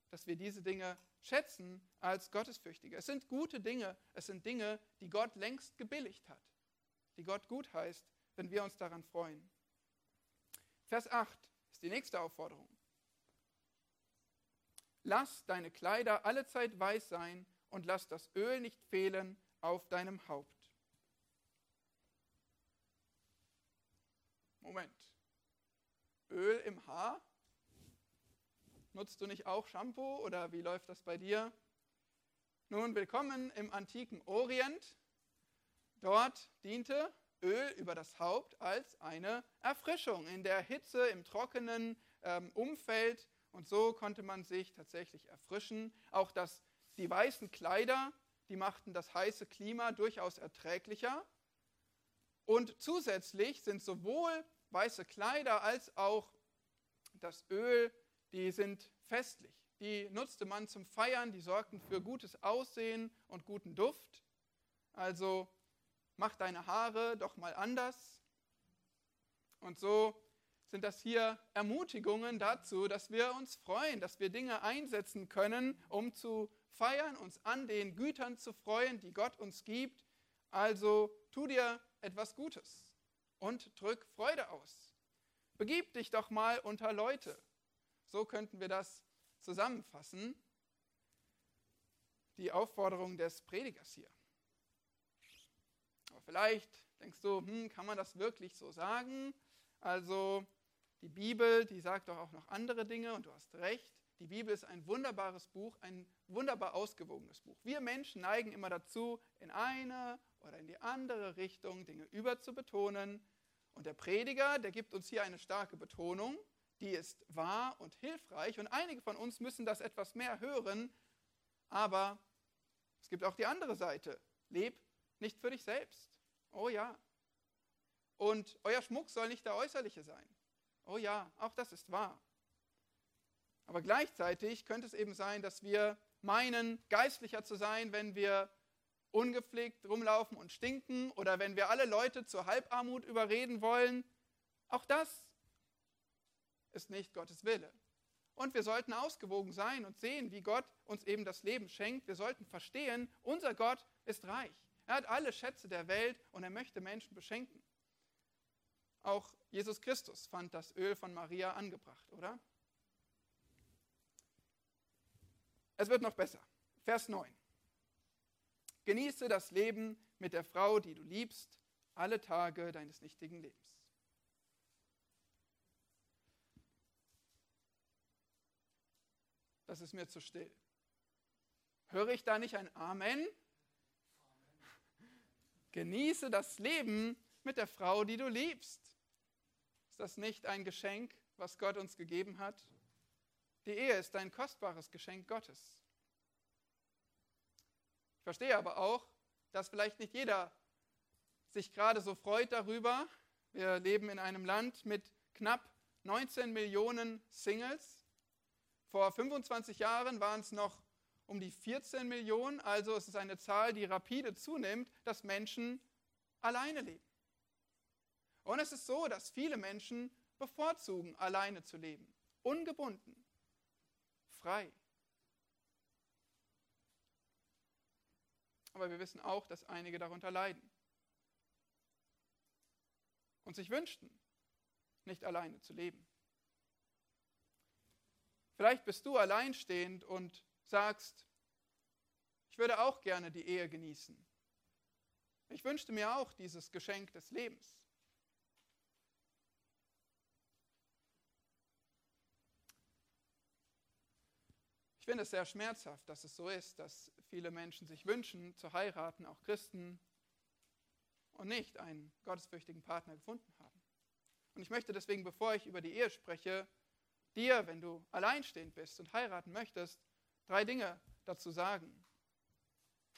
dass wir diese Dinge schätzen als Gottesfürchtige. Es sind gute Dinge, es sind Dinge, die Gott längst gebilligt hat, die Gott gut heißt, wenn wir uns daran freuen. Vers 8 ist die nächste Aufforderung. Lass deine Kleider allezeit weiß sein und lass das Öl nicht fehlen auf deinem Haupt. Moment. Öl im Haar? Nutzt du nicht auch Shampoo oder wie läuft das bei dir? Nun, willkommen im antiken Orient. Dort diente Öl über das Haupt als eine Erfrischung in der Hitze, im trockenen ähm, Umfeld. Und so konnte man sich tatsächlich erfrischen. Auch das, die weißen Kleider, die machten das heiße Klima durchaus erträglicher. Und zusätzlich sind sowohl weiße Kleider als auch das Öl die sind festlich. Die nutzte man zum Feiern, die sorgten für gutes Aussehen und guten Duft. Also mach deine Haare doch mal anders. Und so sind das hier Ermutigungen dazu, dass wir uns freuen, dass wir Dinge einsetzen können, um zu feiern, uns an den Gütern zu freuen, die Gott uns gibt. Also tu dir etwas Gutes und drück Freude aus. Begib dich doch mal unter Leute. So könnten wir das zusammenfassen. Die Aufforderung des Predigers hier. Aber vielleicht Denkst du, hm, kann man das wirklich so sagen? Also die Bibel, die sagt doch auch noch andere Dinge und du hast recht. Die Bibel ist ein wunderbares Buch, ein wunderbar ausgewogenes Buch. Wir Menschen neigen immer dazu, in eine oder in die andere Richtung Dinge überzubetonen. Und der Prediger, der gibt uns hier eine starke Betonung, die ist wahr und hilfreich. Und einige von uns müssen das etwas mehr hören. Aber es gibt auch die andere Seite. Leb nicht für dich selbst. Oh ja. Und euer Schmuck soll nicht der äußerliche sein. Oh ja, auch das ist wahr. Aber gleichzeitig könnte es eben sein, dass wir meinen, geistlicher zu sein, wenn wir ungepflegt rumlaufen und stinken oder wenn wir alle Leute zur Halbarmut überreden wollen. Auch das ist nicht Gottes Wille. Und wir sollten ausgewogen sein und sehen, wie Gott uns eben das Leben schenkt. Wir sollten verstehen, unser Gott ist reich. Er hat alle Schätze der Welt und er möchte Menschen beschenken. Auch Jesus Christus fand das Öl von Maria angebracht, oder? Es wird noch besser. Vers 9. Genieße das Leben mit der Frau, die du liebst, alle Tage deines nichtigen Lebens. Das ist mir zu still. Höre ich da nicht ein Amen? Genieße das Leben mit der Frau, die du liebst. Das nicht ein Geschenk, was Gott uns gegeben hat? Die Ehe ist ein kostbares Geschenk Gottes. Ich verstehe aber auch, dass vielleicht nicht jeder sich gerade so freut darüber. Wir leben in einem Land mit knapp 19 Millionen Singles. Vor 25 Jahren waren es noch um die 14 Millionen, also es ist eine Zahl, die rapide zunimmt, dass Menschen alleine leben. Und es ist so, dass viele Menschen bevorzugen, alleine zu leben, ungebunden, frei. Aber wir wissen auch, dass einige darunter leiden und sich wünschten, nicht alleine zu leben. Vielleicht bist du alleinstehend und sagst, ich würde auch gerne die Ehe genießen. Ich wünschte mir auch dieses Geschenk des Lebens. Ich finde es sehr schmerzhaft, dass es so ist, dass viele Menschen sich wünschen zu heiraten, auch Christen, und nicht einen gottesfürchtigen Partner gefunden haben. Und ich möchte deswegen, bevor ich über die Ehe spreche, dir, wenn du alleinstehend bist und heiraten möchtest, drei Dinge dazu sagen.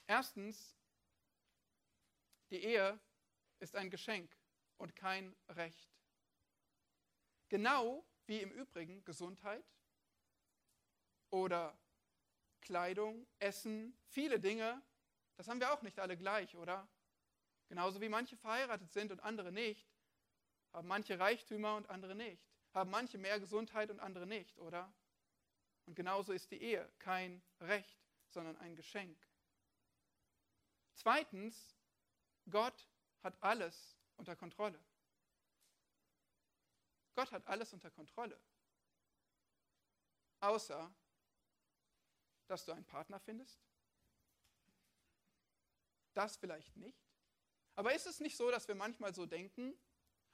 Erstens, die Ehe ist ein Geschenk und kein Recht. Genau wie im Übrigen Gesundheit oder Kleidung, Essen, viele Dinge, das haben wir auch nicht alle gleich, oder? Genauso wie manche verheiratet sind und andere nicht, haben manche Reichtümer und andere nicht, haben manche mehr Gesundheit und andere nicht, oder? Und genauso ist die Ehe kein Recht, sondern ein Geschenk. Zweitens, Gott hat alles unter Kontrolle. Gott hat alles unter Kontrolle. Außer, dass du einen Partner findest. Das vielleicht nicht. Aber ist es nicht so, dass wir manchmal so denken,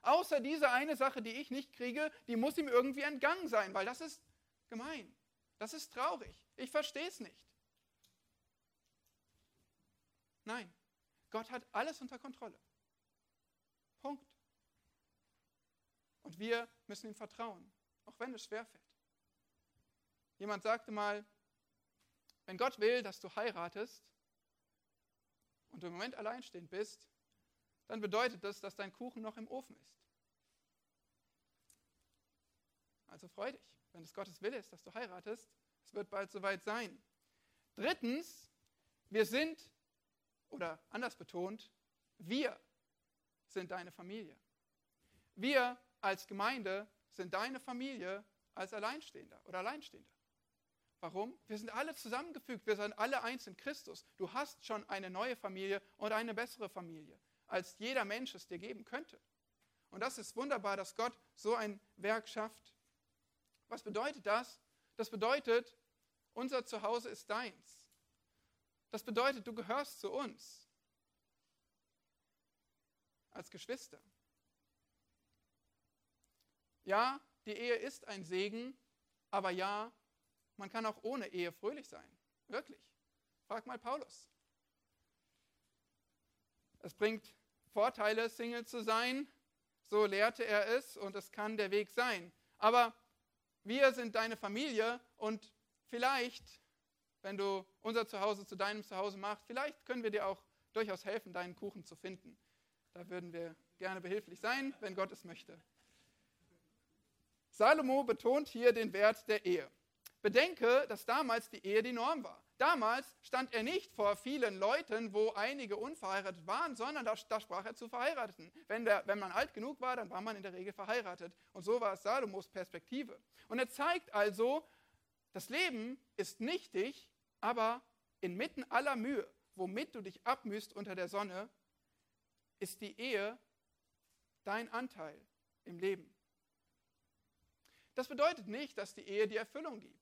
außer diese eine Sache, die ich nicht kriege, die muss ihm irgendwie entgangen sein, weil das ist gemein. Das ist traurig. Ich verstehe es nicht. Nein, Gott hat alles unter Kontrolle. Punkt. Und wir müssen ihm vertrauen, auch wenn es schwerfällt. Jemand sagte mal, wenn Gott will, dass du heiratest und im Moment alleinstehend bist, dann bedeutet das, dass dein Kuchen noch im Ofen ist. Also freu dich wenn es Gottes Wille ist, dass du heiratest, es wird bald soweit sein. Drittens, wir sind, oder anders betont, wir sind deine Familie. Wir als Gemeinde sind deine Familie als Alleinstehender oder Alleinstehender. Warum? Wir sind alle zusammengefügt, wir sind alle eins in Christus. Du hast schon eine neue Familie und eine bessere Familie, als jeder Mensch es dir geben könnte. Und das ist wunderbar, dass Gott so ein Werk schafft. Was bedeutet das? Das bedeutet, unser Zuhause ist deins. Das bedeutet, du gehörst zu uns. als Geschwister. Ja, die Ehe ist ein Segen, aber ja, man kann auch ohne Ehe fröhlich sein. Wirklich. Frag mal Paulus. Es bringt Vorteile, Single zu sein, so lehrte er es und es kann der Weg sein. Aber wir sind deine Familie und vielleicht, wenn du unser Zuhause zu deinem Zuhause machst, vielleicht können wir dir auch durchaus helfen, deinen Kuchen zu finden. Da würden wir gerne behilflich sein, wenn Gott es möchte. Salomo betont hier den Wert der Ehe. Bedenke, dass damals die Ehe die Norm war. Damals stand er nicht vor vielen Leuten, wo einige unverheiratet waren, sondern da, da sprach er zu Verheirateten. Wenn, der, wenn man alt genug war, dann war man in der Regel verheiratet. Und so war es Salomos Perspektive. Und er zeigt also, das Leben ist nichtig, aber inmitten aller Mühe, womit du dich abmühst unter der Sonne, ist die Ehe dein Anteil im Leben. Das bedeutet nicht, dass die Ehe die Erfüllung gibt.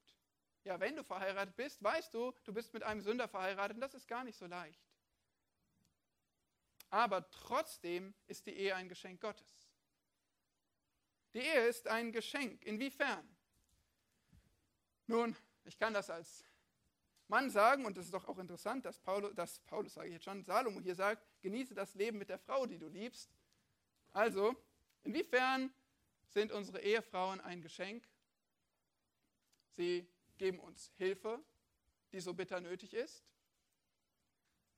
Ja, wenn du verheiratet bist, weißt du, du bist mit einem Sünder verheiratet und das ist gar nicht so leicht. Aber trotzdem ist die Ehe ein Geschenk Gottes. Die Ehe ist ein Geschenk. Inwiefern? Nun, ich kann das als Mann sagen, und es ist doch auch interessant, dass Paulus, dass Paulus, sage ich jetzt schon, Salomo hier sagt, genieße das Leben mit der Frau, die du liebst. Also, inwiefern sind unsere Ehefrauen ein Geschenk? Sie geben uns Hilfe, die so bitter nötig ist.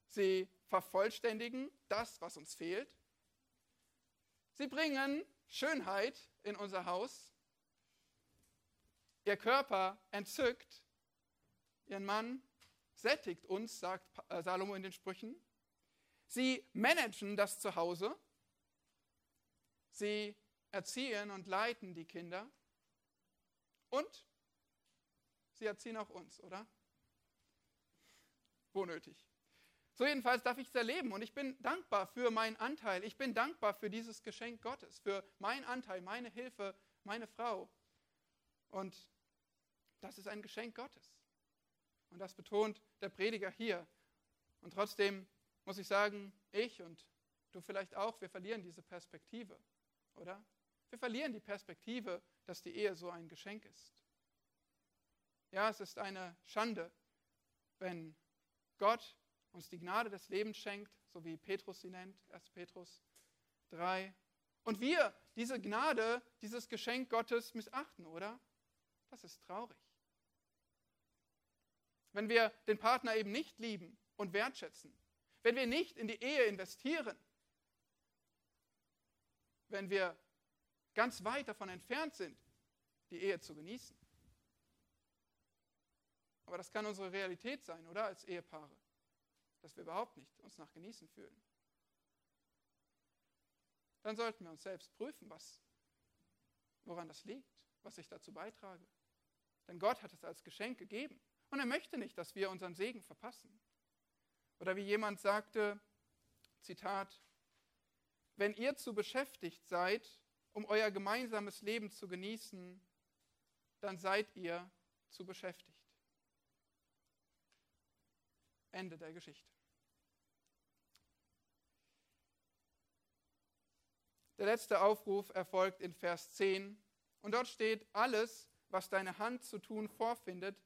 Sie vervollständigen das, was uns fehlt. Sie bringen Schönheit in unser Haus. Ihr Körper entzückt. Ihren Mann sättigt uns, sagt äh, Salomo in den Sprüchen. Sie managen das Zuhause. Sie erziehen und leiten die Kinder. Und sie erziehen auch uns, oder? Wo nötig. So jedenfalls darf ich es erleben und ich bin dankbar für meinen Anteil. Ich bin dankbar für dieses Geschenk Gottes, für meinen Anteil, meine Hilfe, meine Frau. Und das ist ein Geschenk Gottes. Und das betont der Prediger hier. Und trotzdem muss ich sagen, ich und du vielleicht auch, wir verlieren diese Perspektive, oder? Wir verlieren die Perspektive, dass die Ehe so ein Geschenk ist. Ja, es ist eine Schande, wenn Gott uns die Gnade des Lebens schenkt, so wie Petrus sie nennt, 1. Petrus 3. Und wir diese Gnade, dieses Geschenk Gottes missachten, oder? Das ist traurig. Wenn wir den Partner eben nicht lieben und wertschätzen, wenn wir nicht in die Ehe investieren, wenn wir ganz weit davon entfernt sind, die Ehe zu genießen. Aber das kann unsere Realität sein, oder? Als Ehepaare. Dass wir überhaupt nicht uns nach Genießen fühlen. Dann sollten wir uns selbst prüfen, was, woran das liegt, was ich dazu beitrage. Denn Gott hat es als Geschenk gegeben. Und er möchte nicht, dass wir unseren Segen verpassen. Oder wie jemand sagte, Zitat, wenn ihr zu beschäftigt seid, um euer gemeinsames Leben zu genießen, dann seid ihr zu beschäftigt. Ende der Geschichte. Der letzte Aufruf erfolgt in Vers 10 und dort steht, alles, was deine Hand zu tun vorfindet,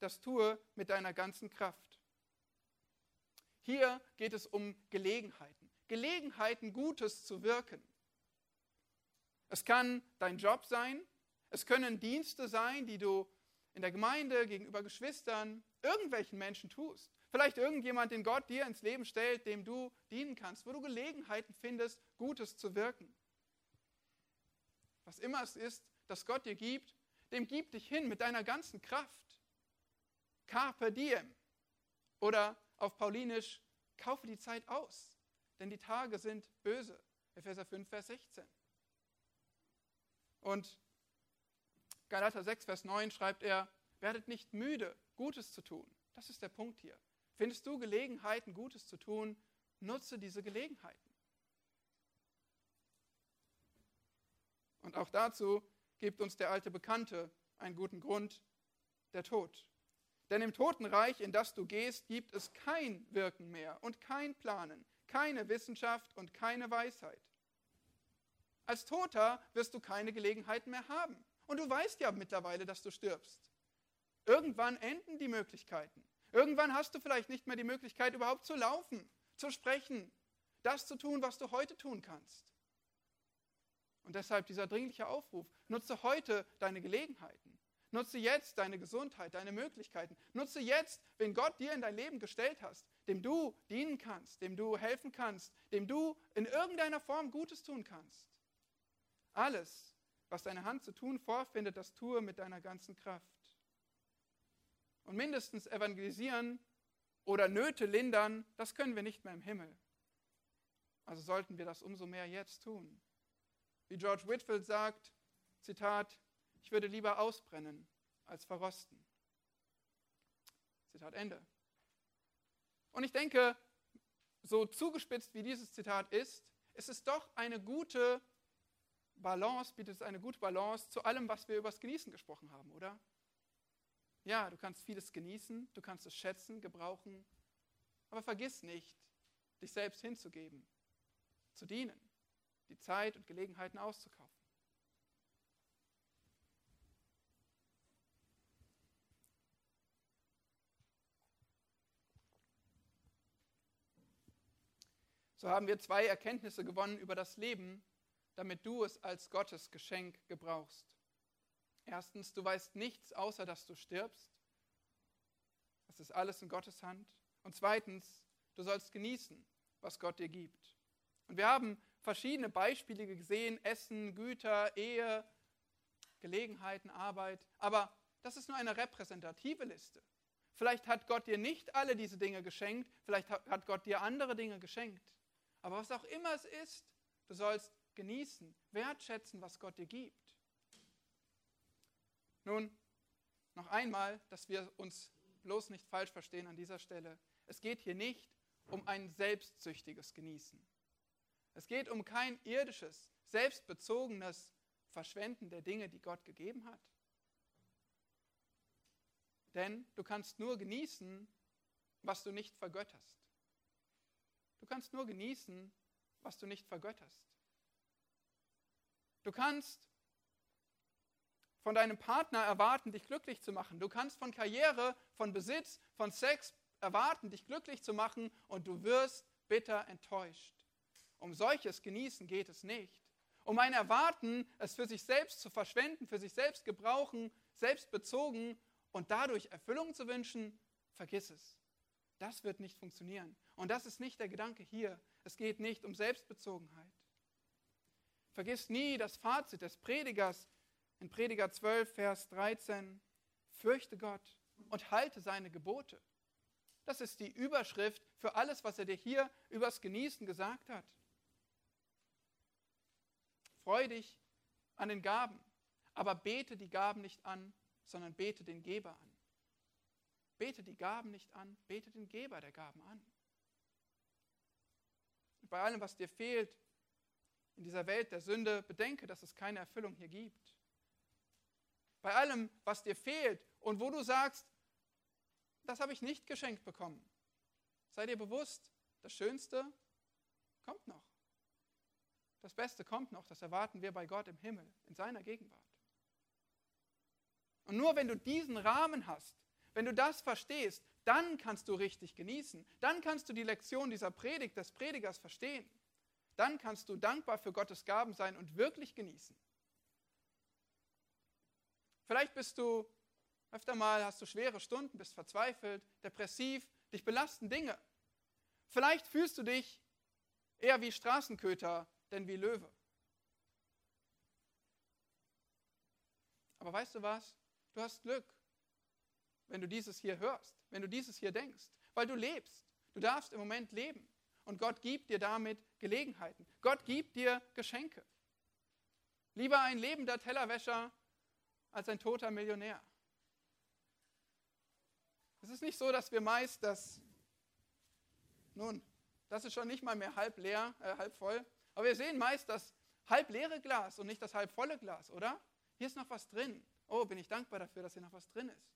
das tue mit deiner ganzen Kraft. Hier geht es um Gelegenheiten, Gelegenheiten, Gutes zu wirken. Es kann dein Job sein, es können Dienste sein, die du in der Gemeinde, gegenüber Geschwistern, irgendwelchen Menschen tust. Vielleicht irgendjemand, den Gott dir ins Leben stellt, dem du dienen kannst, wo du Gelegenheiten findest, Gutes zu wirken. Was immer es ist, das Gott dir gibt, dem gib dich hin mit deiner ganzen Kraft. Carpe diem. Oder auf Paulinisch, kaufe die Zeit aus, denn die Tage sind böse. Epheser 5, Vers 16. Und Galater 6, Vers 9 schreibt er, werdet nicht müde, Gutes zu tun. Das ist der Punkt hier. Findest du Gelegenheiten, Gutes zu tun, nutze diese Gelegenheiten. Und auch dazu gibt uns der alte Bekannte einen guten Grund, der Tod. Denn im Totenreich, in das du gehst, gibt es kein Wirken mehr und kein Planen, keine Wissenschaft und keine Weisheit. Als Toter wirst du keine Gelegenheiten mehr haben. Und du weißt ja mittlerweile, dass du stirbst. Irgendwann enden die Möglichkeiten. Irgendwann hast du vielleicht nicht mehr die Möglichkeit, überhaupt zu laufen, zu sprechen, das zu tun, was du heute tun kannst. Und deshalb dieser dringliche Aufruf, nutze heute deine Gelegenheiten. Nutze jetzt deine Gesundheit, deine Möglichkeiten. Nutze jetzt, wenn Gott dir in dein Leben gestellt hast, dem du dienen kannst, dem du helfen kannst, dem du in irgendeiner Form Gutes tun kannst. Alles, was deine Hand zu tun vorfindet, das tue mit deiner ganzen Kraft. Und mindestens evangelisieren oder Nöte lindern, das können wir nicht mehr im Himmel. Also sollten wir das umso mehr jetzt tun. Wie George Whitfield sagt, Zitat, ich würde lieber ausbrennen als verrosten. Zitat Ende. Und ich denke, so zugespitzt wie dieses Zitat ist, ist es doch eine gute Balance, bietet es eine gute Balance zu allem, was wir über das Genießen gesprochen haben, oder? Ja, du kannst vieles genießen, du kannst es schätzen, gebrauchen, aber vergiss nicht, dich selbst hinzugeben, zu dienen, die Zeit und Gelegenheiten auszukaufen. So haben wir zwei Erkenntnisse gewonnen über das Leben, damit du es als Gottes Geschenk gebrauchst. Erstens, du weißt nichts, außer dass du stirbst. Das ist alles in Gottes Hand. Und zweitens, du sollst genießen, was Gott dir gibt. Und wir haben verschiedene Beispiele gesehen, Essen, Güter, Ehe, Gelegenheiten, Arbeit. Aber das ist nur eine repräsentative Liste. Vielleicht hat Gott dir nicht alle diese Dinge geschenkt, vielleicht hat Gott dir andere Dinge geschenkt. Aber was auch immer es ist, du sollst genießen, wertschätzen, was Gott dir gibt. Nun, noch einmal, dass wir uns bloß nicht falsch verstehen an dieser Stelle. Es geht hier nicht um ein selbstsüchtiges Genießen. Es geht um kein irdisches, selbstbezogenes Verschwenden der Dinge, die Gott gegeben hat. Denn du kannst nur genießen, was du nicht vergötterst. Du kannst nur genießen, was du nicht vergötterst. Du kannst von deinem Partner erwarten, dich glücklich zu machen. Du kannst von Karriere, von Besitz, von Sex erwarten, dich glücklich zu machen und du wirst bitter enttäuscht. Um solches Genießen geht es nicht. Um ein Erwarten, es für sich selbst zu verschwenden, für sich selbst gebrauchen, selbstbezogen und dadurch Erfüllung zu wünschen, vergiss es. Das wird nicht funktionieren. Und das ist nicht der Gedanke hier. Es geht nicht um Selbstbezogenheit. Vergiss nie das Fazit des Predigers in Prediger 12, Vers 13, fürchte Gott und halte seine Gebote. Das ist die Überschrift für alles, was er dir hier übers Genießen gesagt hat. Freu dich an den Gaben, aber bete die Gaben nicht an, sondern bete den Geber an. Bete die Gaben nicht an, bete den Geber der Gaben an. Und bei allem, was dir fehlt in dieser Welt der Sünde, bedenke, dass es keine Erfüllung hier gibt bei allem, was dir fehlt und wo du sagst, das habe ich nicht geschenkt bekommen. Sei dir bewusst, das Schönste kommt noch. Das Beste kommt noch, das erwarten wir bei Gott im Himmel, in seiner Gegenwart. Und nur wenn du diesen Rahmen hast, wenn du das verstehst, dann kannst du richtig genießen. Dann kannst du die Lektion dieser Predigt des Predigers verstehen. Dann kannst du dankbar für Gottes Gaben sein und wirklich genießen. Vielleicht bist du öfter mal, hast du schwere Stunden, bist verzweifelt, depressiv, dich belasten Dinge. Vielleicht fühlst du dich eher wie Straßenköter, denn wie Löwe. Aber weißt du was? Du hast Glück, wenn du dieses hier hörst, wenn du dieses hier denkst, weil du lebst. Du darfst im Moment leben. Und Gott gibt dir damit Gelegenheiten. Gott gibt dir Geschenke. Lieber ein lebender Tellerwäscher als ein toter Millionär. Es ist nicht so, dass wir meist das, nun, das ist schon nicht mal mehr halb leer, äh, halb voll, aber wir sehen meist das halb leere Glas und nicht das halb volle Glas, oder? Hier ist noch was drin. Oh, bin ich dankbar dafür, dass hier noch was drin ist.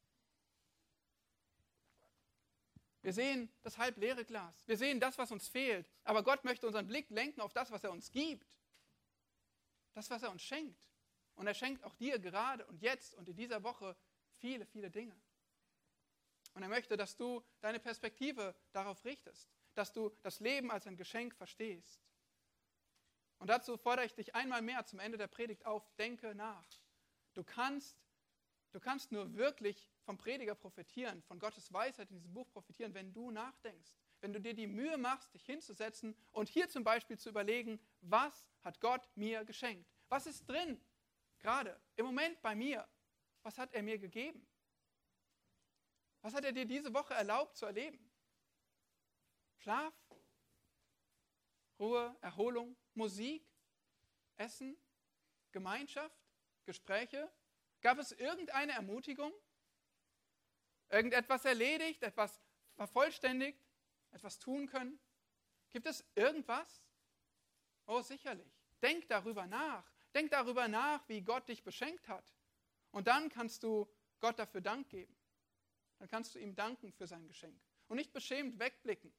Wir sehen das halb leere Glas. Wir sehen das, was uns fehlt. Aber Gott möchte unseren Blick lenken auf das, was er uns gibt. Das, was er uns schenkt. Und er schenkt auch dir gerade und jetzt und in dieser Woche viele, viele Dinge. Und er möchte, dass du deine Perspektive darauf richtest, dass du das Leben als ein Geschenk verstehst. Und dazu fordere ich dich einmal mehr zum Ende der Predigt auf, denke nach. Du kannst, du kannst nur wirklich vom Prediger profitieren, von Gottes Weisheit in diesem Buch profitieren, wenn du nachdenkst, wenn du dir die Mühe machst, dich hinzusetzen und hier zum Beispiel zu überlegen, was hat Gott mir geschenkt? Was ist drin? Gerade im Moment bei mir. Was hat er mir gegeben? Was hat er dir diese Woche erlaubt zu erleben? Schlaf, Ruhe, Erholung, Musik, Essen, Gemeinschaft, Gespräche? Gab es irgendeine Ermutigung? Irgendetwas erledigt, etwas vervollständigt, etwas tun können? Gibt es irgendwas? Oh, sicherlich. Denk darüber nach. Denk darüber nach, wie Gott dich beschenkt hat. Und dann kannst du Gott dafür Dank geben. Dann kannst du ihm danken für sein Geschenk. Und nicht beschämt wegblicken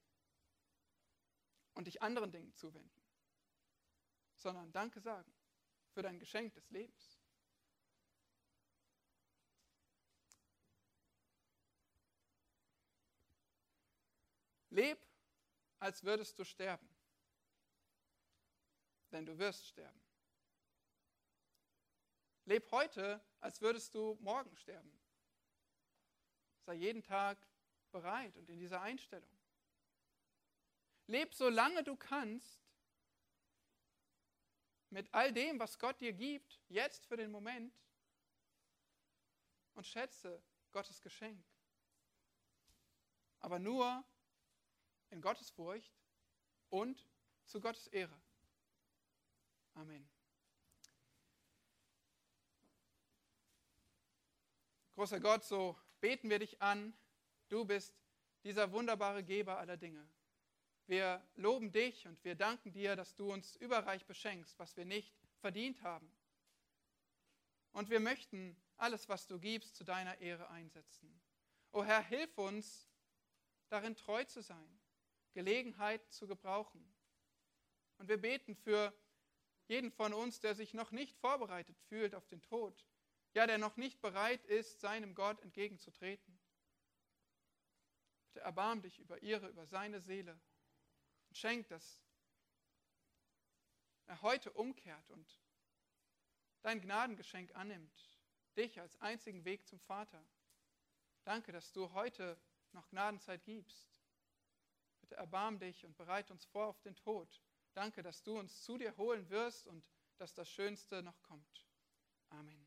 und dich anderen Dingen zuwenden, sondern Danke sagen für dein Geschenk des Lebens. Leb, als würdest du sterben, denn du wirst sterben. Leb heute, als würdest du morgen sterben. Sei jeden Tag bereit und in dieser Einstellung. Leb solange du kannst mit all dem, was Gott dir gibt, jetzt für den Moment und schätze Gottes Geschenk. Aber nur in Gottes Furcht und zu Gottes Ehre. Amen. Großer Gott, so beten wir dich an. Du bist dieser wunderbare Geber aller Dinge. Wir loben dich und wir danken dir, dass du uns überreich beschenkst, was wir nicht verdient haben. Und wir möchten alles, was du gibst, zu deiner Ehre einsetzen. O Herr, hilf uns, darin treu zu sein, Gelegenheit zu gebrauchen. Und wir beten für jeden von uns, der sich noch nicht vorbereitet fühlt auf den Tod, ja, der noch nicht bereit ist, seinem Gott entgegenzutreten. Bitte erbarm dich über ihre, über seine Seele und schenk, dass er heute umkehrt und dein Gnadengeschenk annimmt, dich als einzigen Weg zum Vater. Danke, dass du heute noch Gnadenzeit gibst. Bitte erbarm dich und bereite uns vor auf den Tod. Danke, dass du uns zu dir holen wirst und dass das Schönste noch kommt. Amen.